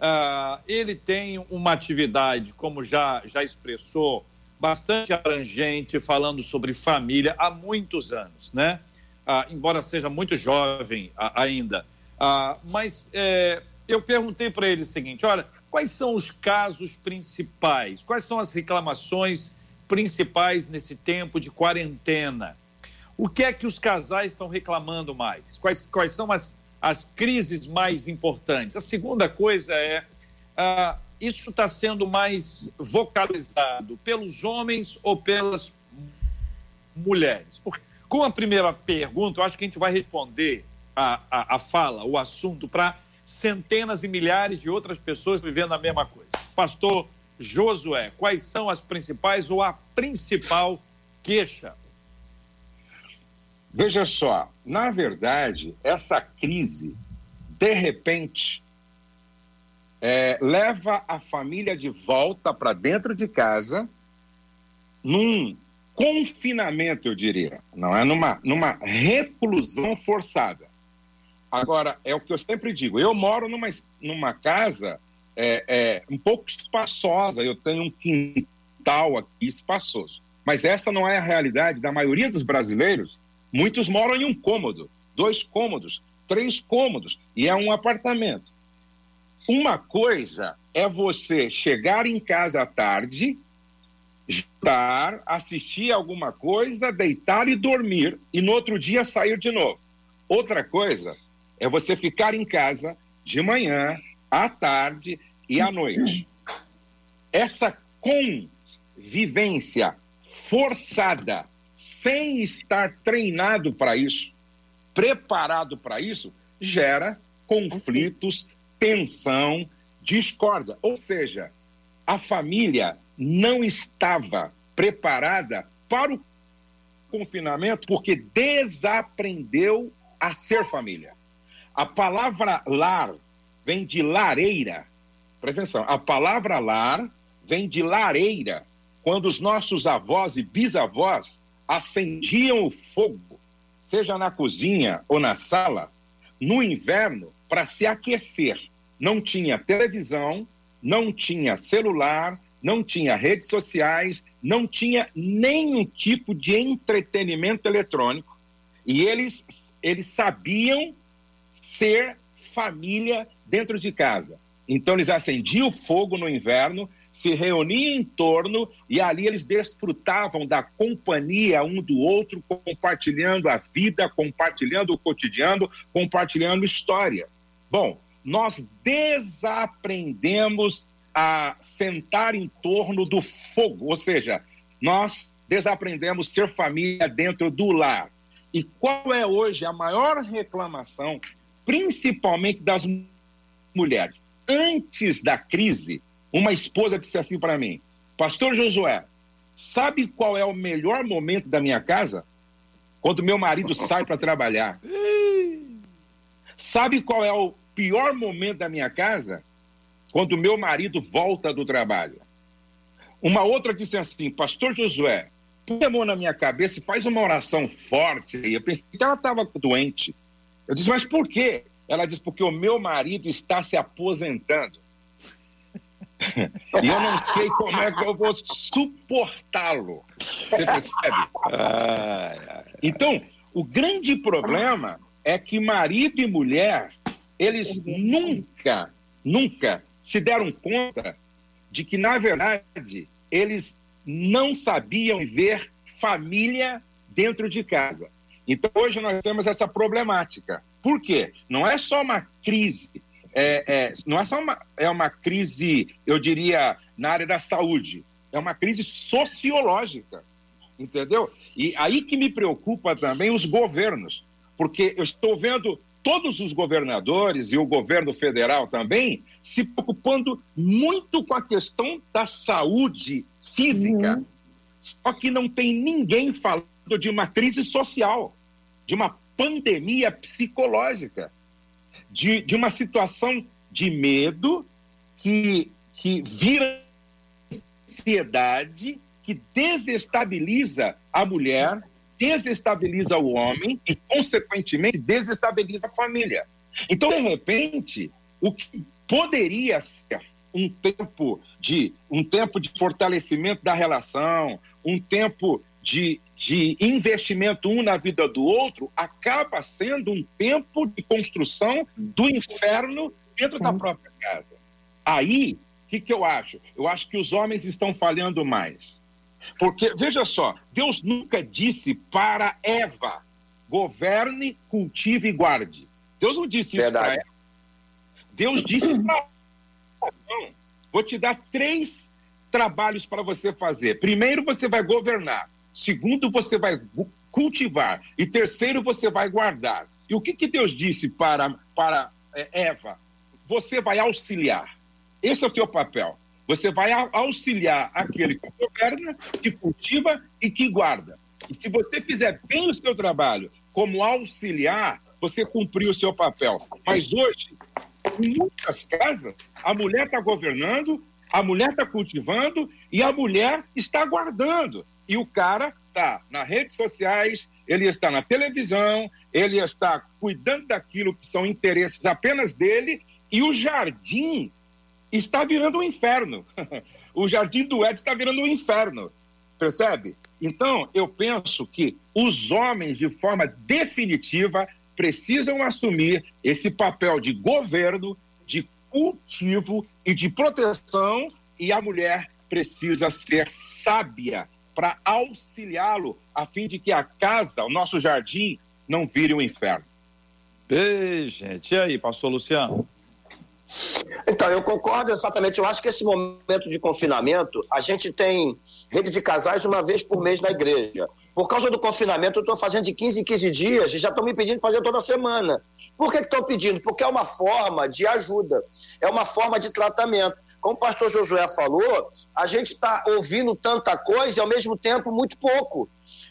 Uh, ele tem uma atividade, como já, já expressou, bastante abrangente, falando sobre família há muitos anos, né? Ah, embora seja muito jovem ainda. Ah, mas é, eu perguntei para ele o seguinte: olha, quais são os casos principais? Quais são as reclamações principais nesse tempo de quarentena? O que é que os casais estão reclamando mais? Quais, quais são as, as crises mais importantes? A segunda coisa é ah, isso está sendo mais vocalizado pelos homens ou pelas mulheres? Porque, com a primeira pergunta, eu acho que a gente vai responder a, a, a fala, o assunto, para centenas e milhares de outras pessoas vivendo a mesma coisa. Pastor Josué, quais são as principais ou a principal queixa? Veja só, na verdade, essa crise, de repente, é, leva a família de volta para dentro de casa, num confinamento, eu diria, não é numa, numa reclusão forçada. Agora, é o que eu sempre digo, eu moro numa, numa casa é, é, um pouco espaçosa, eu tenho um quintal aqui espaçoso, mas essa não é a realidade da maioria dos brasileiros. Muitos moram em um cômodo, dois cômodos, três cômodos, e é um apartamento. Uma coisa é você chegar em casa à tarde, jantar, assistir alguma coisa, deitar e dormir, e no outro dia sair de novo. Outra coisa é você ficar em casa de manhã, à tarde e à noite. Essa convivência forçada, sem estar treinado para isso, preparado para isso, gera conflitos, tensão, discorda. Ou seja, a família não estava preparada para o confinamento porque desaprendeu a ser família. A palavra lar vem de lareira. Presta atenção, a palavra lar vem de lareira. Quando os nossos avós e bisavós acendiam o fogo, seja na cozinha ou na sala, no inverno, para se aquecer não tinha televisão, não tinha celular, não tinha redes sociais, não tinha nenhum tipo de entretenimento eletrônico. E eles, eles sabiam ser família dentro de casa. Então eles acendiam o fogo no inverno, se reuniam em torno e ali eles desfrutavam da companhia um do outro, compartilhando a vida, compartilhando o cotidiano, compartilhando história. Bom, nós desaprendemos a sentar em torno do fogo, ou seja, nós desaprendemos ser família dentro do lar. E qual é hoje a maior reclamação, principalmente das mulheres? Antes da crise, uma esposa disse assim para mim: Pastor Josué, Sabe qual é o melhor momento da minha casa? Quando meu marido sai para trabalhar. Sabe qual é o pior momento da minha casa? Quando meu marido volta do trabalho. Uma outra disse assim, Pastor Josué, põe a mão na minha cabeça e faz uma oração forte. Eu pensei que ela estava doente. Eu disse, mas por quê? Ela disse, porque o meu marido está se aposentando. e eu não sei como é que eu vou suportá-lo. Você percebe? Então, o grande problema é que marido e mulher, eles nunca, nunca se deram conta de que, na verdade, eles não sabiam ver família dentro de casa. Então, hoje nós temos essa problemática. Por quê? Não é só uma crise, é, é, não é só uma, é uma crise, eu diria, na área da saúde, é uma crise sociológica, entendeu? E aí que me preocupa também os governos, porque eu estou vendo todos os governadores e o governo federal também se preocupando muito com a questão da saúde física. Uhum. Só que não tem ninguém falando de uma crise social, de uma pandemia psicológica, de, de uma situação de medo que, que vira ansiedade, que desestabiliza a mulher, desestabiliza o homem e, consequentemente, desestabiliza a família. Então, de repente, o que poderia ser um tempo de um tempo de fortalecimento da relação, um tempo de, de investimento um na vida do outro, acaba sendo um tempo de construção do inferno dentro da própria casa. Aí, o que, que eu acho? Eu acho que os homens estão falhando mais. Porque, veja só, Deus nunca disse para Eva: governe, cultive e guarde. Deus não disse isso para ela. Deus disse para não, vou te dar três trabalhos para você fazer. Primeiro, você vai governar. Segundo, você vai cultivar. E terceiro, você vai guardar. E o que, que Deus disse para, para é, Eva? Você vai auxiliar. Esse é o teu papel. Você vai auxiliar aquele que governa, que cultiva e que guarda. E se você fizer bem o seu trabalho como auxiliar, você cumpriu o seu papel. Mas hoje, em muitas casas, a mulher está governando, a mulher está cultivando e a mulher está guardando. E o cara está nas redes sociais, ele está na televisão, ele está cuidando daquilo que são interesses apenas dele, e o jardim está virando um inferno. o jardim do Ed está virando um inferno. Percebe? Então, eu penso que os homens, de forma definitiva, precisam assumir esse papel de governo, de cultivo e de proteção, e a mulher precisa ser sábia para auxiliá-lo, a fim de que a casa, o nosso jardim, não vire um inferno. Ei, gente, e aí, pastor Luciano? Então, eu concordo exatamente. Eu acho que esse momento de confinamento, a gente tem rede de casais uma vez por mês na igreja. Por causa do confinamento, eu estou fazendo de 15 em 15 dias e já estão me pedindo fazer toda semana. Por que estão pedindo? Porque é uma forma de ajuda, é uma forma de tratamento. Como o pastor Josué falou, a gente está ouvindo tanta coisa e ao mesmo tempo muito pouco.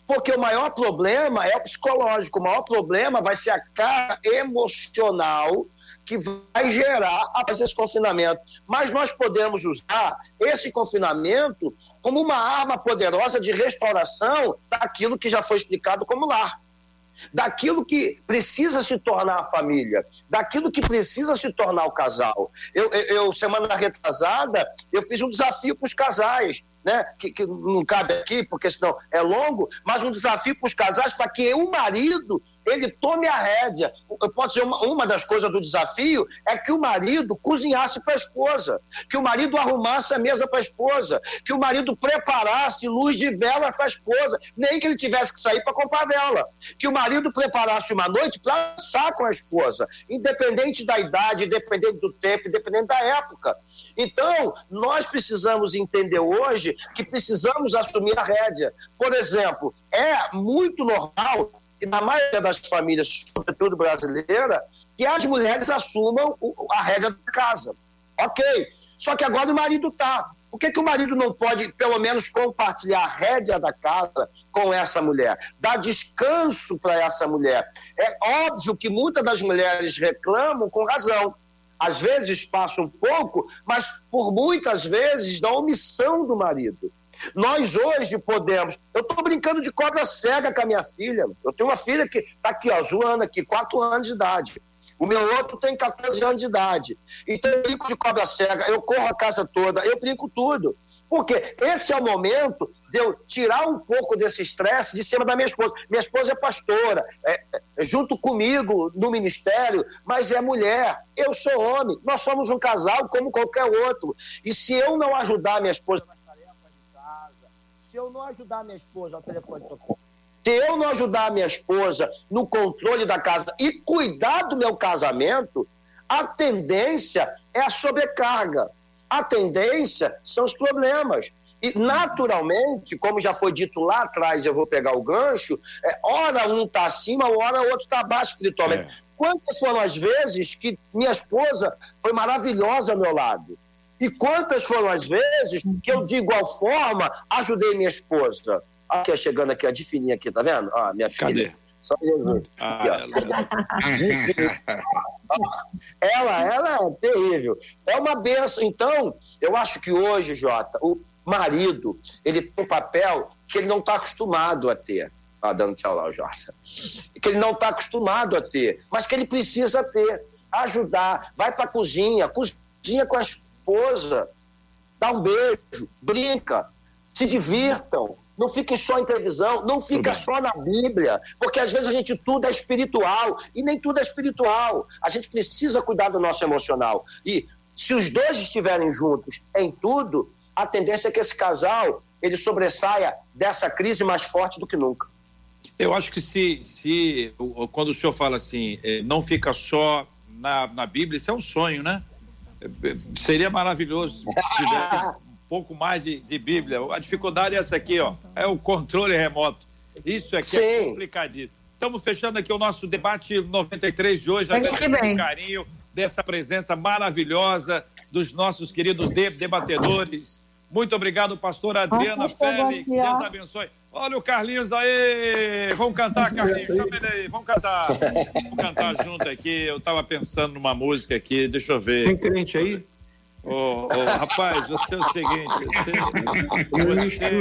Porque o maior problema é o psicológico, o maior problema vai ser a carga emocional que vai gerar após esse confinamento. Mas nós podemos usar esse confinamento como uma arma poderosa de restauração daquilo que já foi explicado como lar. Daquilo que precisa se tornar a família, daquilo que precisa se tornar o casal. Eu, eu, semana retrasada, eu fiz um desafio para os casais, né? Que, que, não cabe aqui, porque senão é longo, mas um desafio para os casais para que o marido ele tome a rédea. Pode ser uma, uma das coisas do desafio é que o marido cozinhasse para a esposa, que o marido arrumasse a mesa para a esposa, que o marido preparasse luz de vela para a esposa, nem que ele tivesse que sair para comprar vela, que o marido preparasse uma noite para dançar com a esposa, independente da idade, independente do tempo, independente da época. Então, nós precisamos entender hoje que precisamos assumir a rédea. Por exemplo, é muito normal na maioria das famílias, sobretudo brasileira, que as mulheres assumam a rédea da casa. Ok. Só que agora o marido está. Por que, que o marido não pode, pelo menos, compartilhar a rédea da casa com essa mulher? Dar descanso para essa mulher. É óbvio que muitas das mulheres reclamam com razão. Às vezes passa um pouco, mas por muitas vezes da omissão do marido. Nós hoje podemos. Eu estou brincando de cobra cega com a minha filha. Eu tenho uma filha que está aqui, ó, zoando aqui, 4 anos de idade. O meu outro tem 14 anos de idade. Então eu brinco de cobra cega, eu corro a casa toda, eu brinco tudo. Porque esse é o momento de eu tirar um pouco desse estresse de cima da minha esposa. Minha esposa é pastora, é, é, junto comigo no ministério, mas é mulher. Eu sou homem. Nós somos um casal como qualquer outro. E se eu não ajudar minha esposa nas tarefas de casa, se eu não ajudar minha esposa ao telefone tocando, se eu não ajudar minha esposa no controle da casa e cuidar do meu casamento, a tendência é a sobrecarga. A tendência são os problemas. E, naturalmente, como já foi dito lá atrás, eu vou pegar o gancho, é, ora um está acima, ora o outro está abaixo espiritualmente. É. Quantas foram as vezes que minha esposa foi maravilhosa ao meu lado? E quantas foram as vezes que eu, de igual forma, ajudei minha esposa? Aqui, chegando aqui, a de fininha aqui, tá vendo? Ah, minha filha. Cadê? Só Jesus. Ah, aqui, ela... ela, ela é terrível. É uma benção. Então, eu acho que hoje, Jota, o marido, ele tem um papel que ele não está acostumado a ter. Ah, dando tchau lá, Jota. Que ele não está acostumado a ter, mas que ele precisa ter. Ajudar, vai para a cozinha, cozinha com a esposa, dá um beijo, brinca, se divirtam, não fiquem só em televisão, não fica só na Bíblia, porque às vezes a gente tudo é espiritual e nem tudo é espiritual. A gente precisa cuidar do nosso emocional. E se os dois estiverem juntos em tudo, a tendência é que esse casal ele sobressaia dessa crise mais forte do que nunca. Eu acho que se, se quando o senhor fala assim, eh, não fica só na, na Bíblia, isso é um sonho, né? Seria maravilhoso se tivesse pouco mais de, de Bíblia. A dificuldade é essa aqui, ó. É o controle remoto. Isso aqui é Sim. é complicadíssimo. Estamos fechando aqui o nosso debate 93 de hoje. Agradecendo o carinho dessa presença maravilhosa dos nossos queridos debatedores. Muito obrigado, pastor Adriana Félix. Deus abençoe. Olha o Carlinhos aí! Vamos cantar, Carlinhos. Chama ele aí, vamos cantar. Vamos cantar junto aqui. Eu estava pensando numa música aqui, deixa eu ver. Tem crente aí? Ô, oh, rapaz, você é o seguinte, você,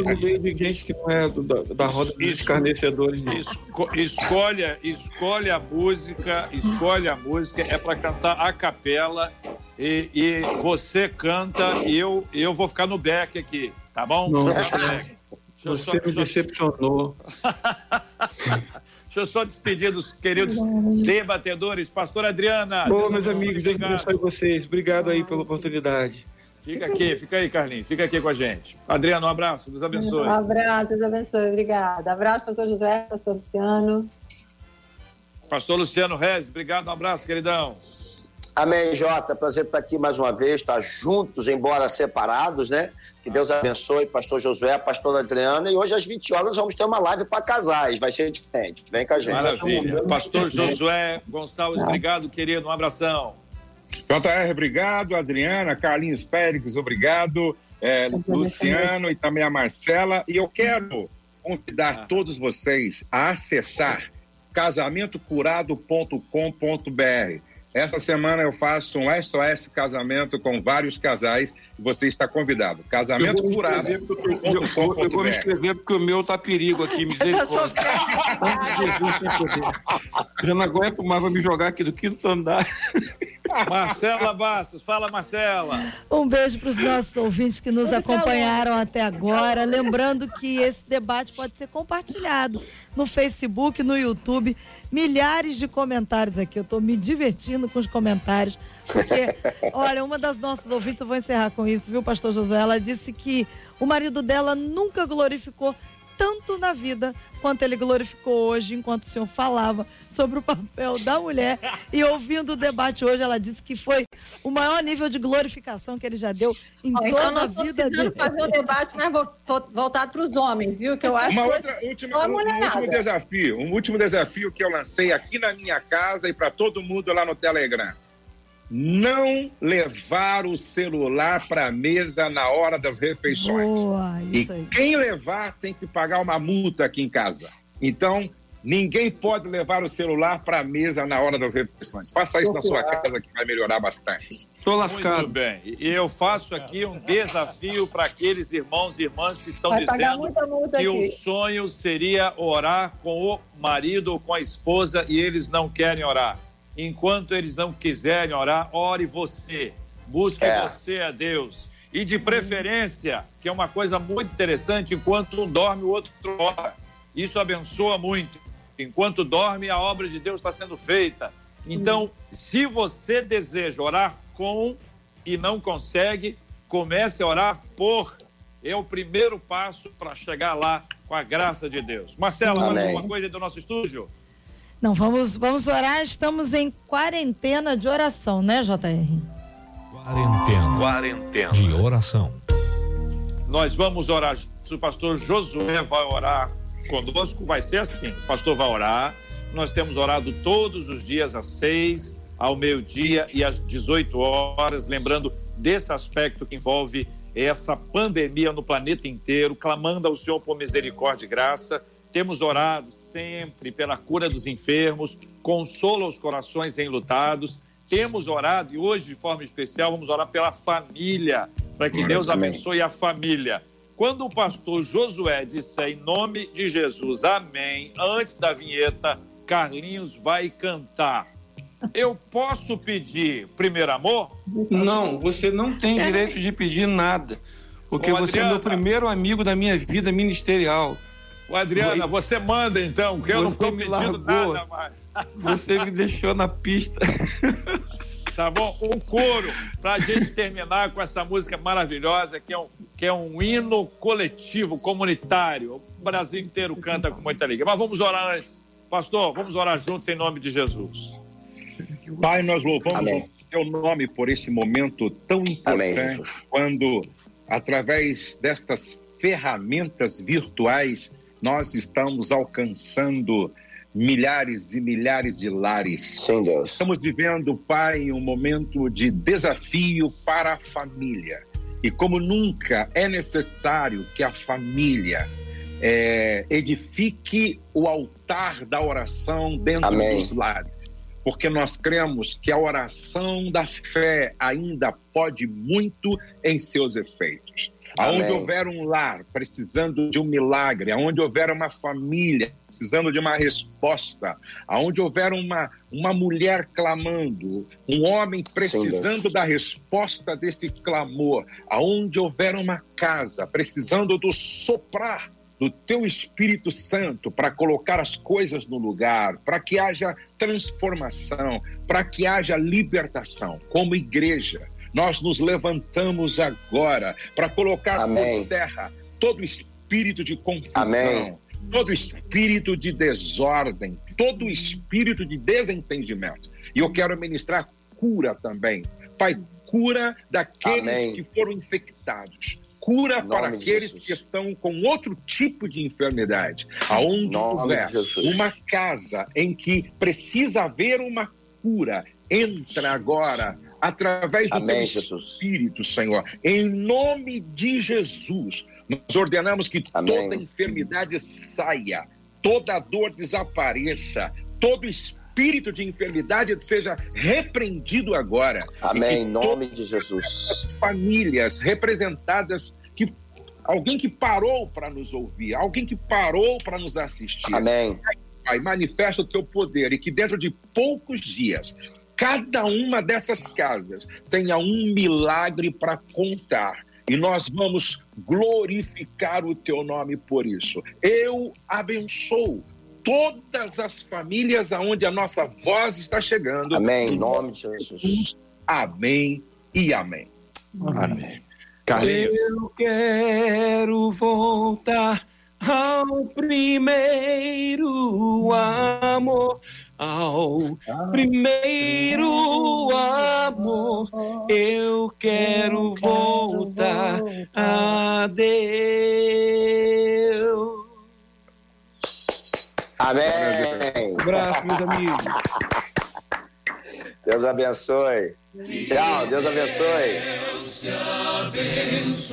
você de gente que não é do, da, da roda dos escarnecedores. Esco, escolha, escolhe a música, escolhe a música, é para cantar a capela e, e, você canta e eu, eu vou ficar no back aqui, tá bom? Não, você só, me decepcionou. Deixa eu só despedir dos queridos debatedores. Pastor Adriana. Bom, meus amigos, Deus abençoe vocês. Obrigado aí pela oportunidade. Fica aqui, fica aí, Carlinhos. Fica aqui com a gente. Adriano, um abraço. Deus abençoe. Um abraço, Deus abençoe. Obrigada. Abraço, pastor José, pastor Luciano. Pastor Luciano Rez, obrigado. Um abraço, queridão. Amém, Jota. Prazer estar aqui mais uma vez, estar juntos, embora separados, né? Que Deus abençoe, pastor Josué, pastor Adriana. E hoje às 20 horas vamos ter uma live para casais, vai ser diferente. Vem com a gente. Maravilha. Pastor Josué Gonçalves, obrigado, querido. Um abração. JR, obrigado. Adriana, Carlinhos Félix, obrigado. É, Luciano e também a Marcela. E eu quero convidar ah. todos vocês a acessar casamentocurado.com.br essa semana eu faço um SOS casamento com vários casais você está convidado. Casamento curado. Eu, eu, vou me inscrever porque o meu tá perigo aqui, misericórdia. Já não aguento mais, vou me jogar aqui do quinto andar. Marcela Bastos, fala Marcela. Um beijo para os nossos ouvintes que nos acompanharam até agora. Lembrando que esse debate pode ser compartilhado no Facebook, no YouTube. Milhares de comentários aqui. Eu estou me divertindo com os comentários. Porque, olha, uma das nossas ouvintes, eu vou encerrar com isso, viu, pastor Josué? Ela disse que o marido dela nunca glorificou tanto na vida quanto ele glorificou hoje, enquanto o senhor falava sobre o papel da mulher. E ouvindo o debate hoje, ela disse que foi o maior nível de glorificação que ele já deu em toda então a vida dele. fazer um debate mais voltado para os homens, viu? Que eu acho Uma outra, última, um, um último desafio, um último desafio que eu lancei aqui na minha casa e para todo mundo lá no Telegram. Não levar o celular para a mesa na hora das refeições. Boa, e quem levar tem que pagar uma multa aqui em casa. Então, ninguém pode levar o celular para a mesa na hora das refeições. Faça isso na sua casa que vai melhorar bastante. Estou lascado. Muito bem. E eu faço aqui um desafio para aqueles irmãos e irmãs que estão vai dizendo que aqui. o sonho seria orar com o marido ou com a esposa e eles não querem orar. Enquanto eles não quiserem orar, ore você. Busque é. você a Deus. E de preferência, que é uma coisa muito interessante, enquanto um dorme, o outro ora. Isso abençoa muito. Enquanto dorme, a obra de Deus está sendo feita. Então, se você deseja orar com e não consegue, comece a orar por. É o primeiro passo para chegar lá com a graça de Deus. Marcela, mais alguma coisa do nosso estúdio? Não, vamos, vamos orar. Estamos em quarentena de oração, né, JR? Quarentena. Quarentena. De oração. Nós vamos orar. O pastor Josué vai orar conosco. Vai ser assim: o pastor vai orar. Nós temos orado todos os dias às seis, ao meio-dia e às 18 horas. Lembrando desse aspecto que envolve essa pandemia no planeta inteiro, clamando ao Senhor por misericórdia e graça temos orado sempre pela cura dos enfermos, consola os corações enlutados. Temos orado e hoje, de forma especial, vamos orar pela família, para que Deus abençoe a família. Quando o pastor Josué disser em nome de Jesus, amém, antes da vinheta, Carlinhos vai cantar. Eu posso pedir primeiro amor? Não, você não tem direito de pedir nada. Porque Ô, você é meu primeiro amigo da minha vida ministerial. Ô, Adriana, você manda então, porque eu não estou pedindo nada mais. Você me deixou na pista. Tá bom? Um coro para a gente terminar com essa música maravilhosa, que é, um, que é um hino coletivo, comunitário. O Brasil inteiro canta com muita alegria. Mas vamos orar antes. Pastor, vamos orar juntos em nome de Jesus. Pai, nós louvamos Amém. o teu nome por esse momento tão importante, Amém. quando, através destas ferramentas virtuais, nós estamos alcançando milhares e milhares de lares. Sim, Deus. Estamos vivendo, Pai, um momento de desafio para a família. E como nunca é necessário que a família é, edifique o altar da oração dentro Amém. dos lares. Porque nós cremos que a oração da fé ainda pode muito em seus efeitos. Aonde houver um lar precisando de um milagre, aonde houver uma família precisando de uma resposta, aonde houver uma, uma mulher clamando, um homem precisando Sim, da resposta desse clamor, aonde houver uma casa precisando do soprar do teu Espírito Santo para colocar as coisas no lugar, para que haja transformação, para que haja libertação, como igreja nós nos levantamos agora para colocar Amém. por terra todo espírito de confusão, Amém. todo espírito de desordem, todo espírito de desentendimento. E eu quero ministrar cura também. Pai, cura daqueles Amém. que foram infectados. Cura para aqueles que estão com outro tipo de enfermidade. Aonde houver uma casa em que precisa haver uma cura, entra agora através do Amém, Espírito, Senhor. Em nome de Jesus, nós ordenamos que Amém. toda enfermidade saia, toda dor desapareça, todo espírito de enfermidade seja repreendido agora. Amém, em nome de Jesus. As famílias representadas que alguém que parou para nos ouvir, alguém que parou para nos assistir. Amém. Pai, manifesta o teu poder e que dentro de poucos dias cada uma dessas casas tenha um milagre para contar. E nós vamos glorificar o teu nome por isso. Eu abençoo todas as famílias aonde a nossa voz está chegando. Amém, em nome de Jesus. Amém e amém. Amém. Carlinhos. Eu quero voltar ao primeiro amor ao primeiro amor. Eu quero voltar a Deus. Amém. Um abraço, meus amigos. Deus abençoe. Tchau, Deus abençoe. Deus te abençoe.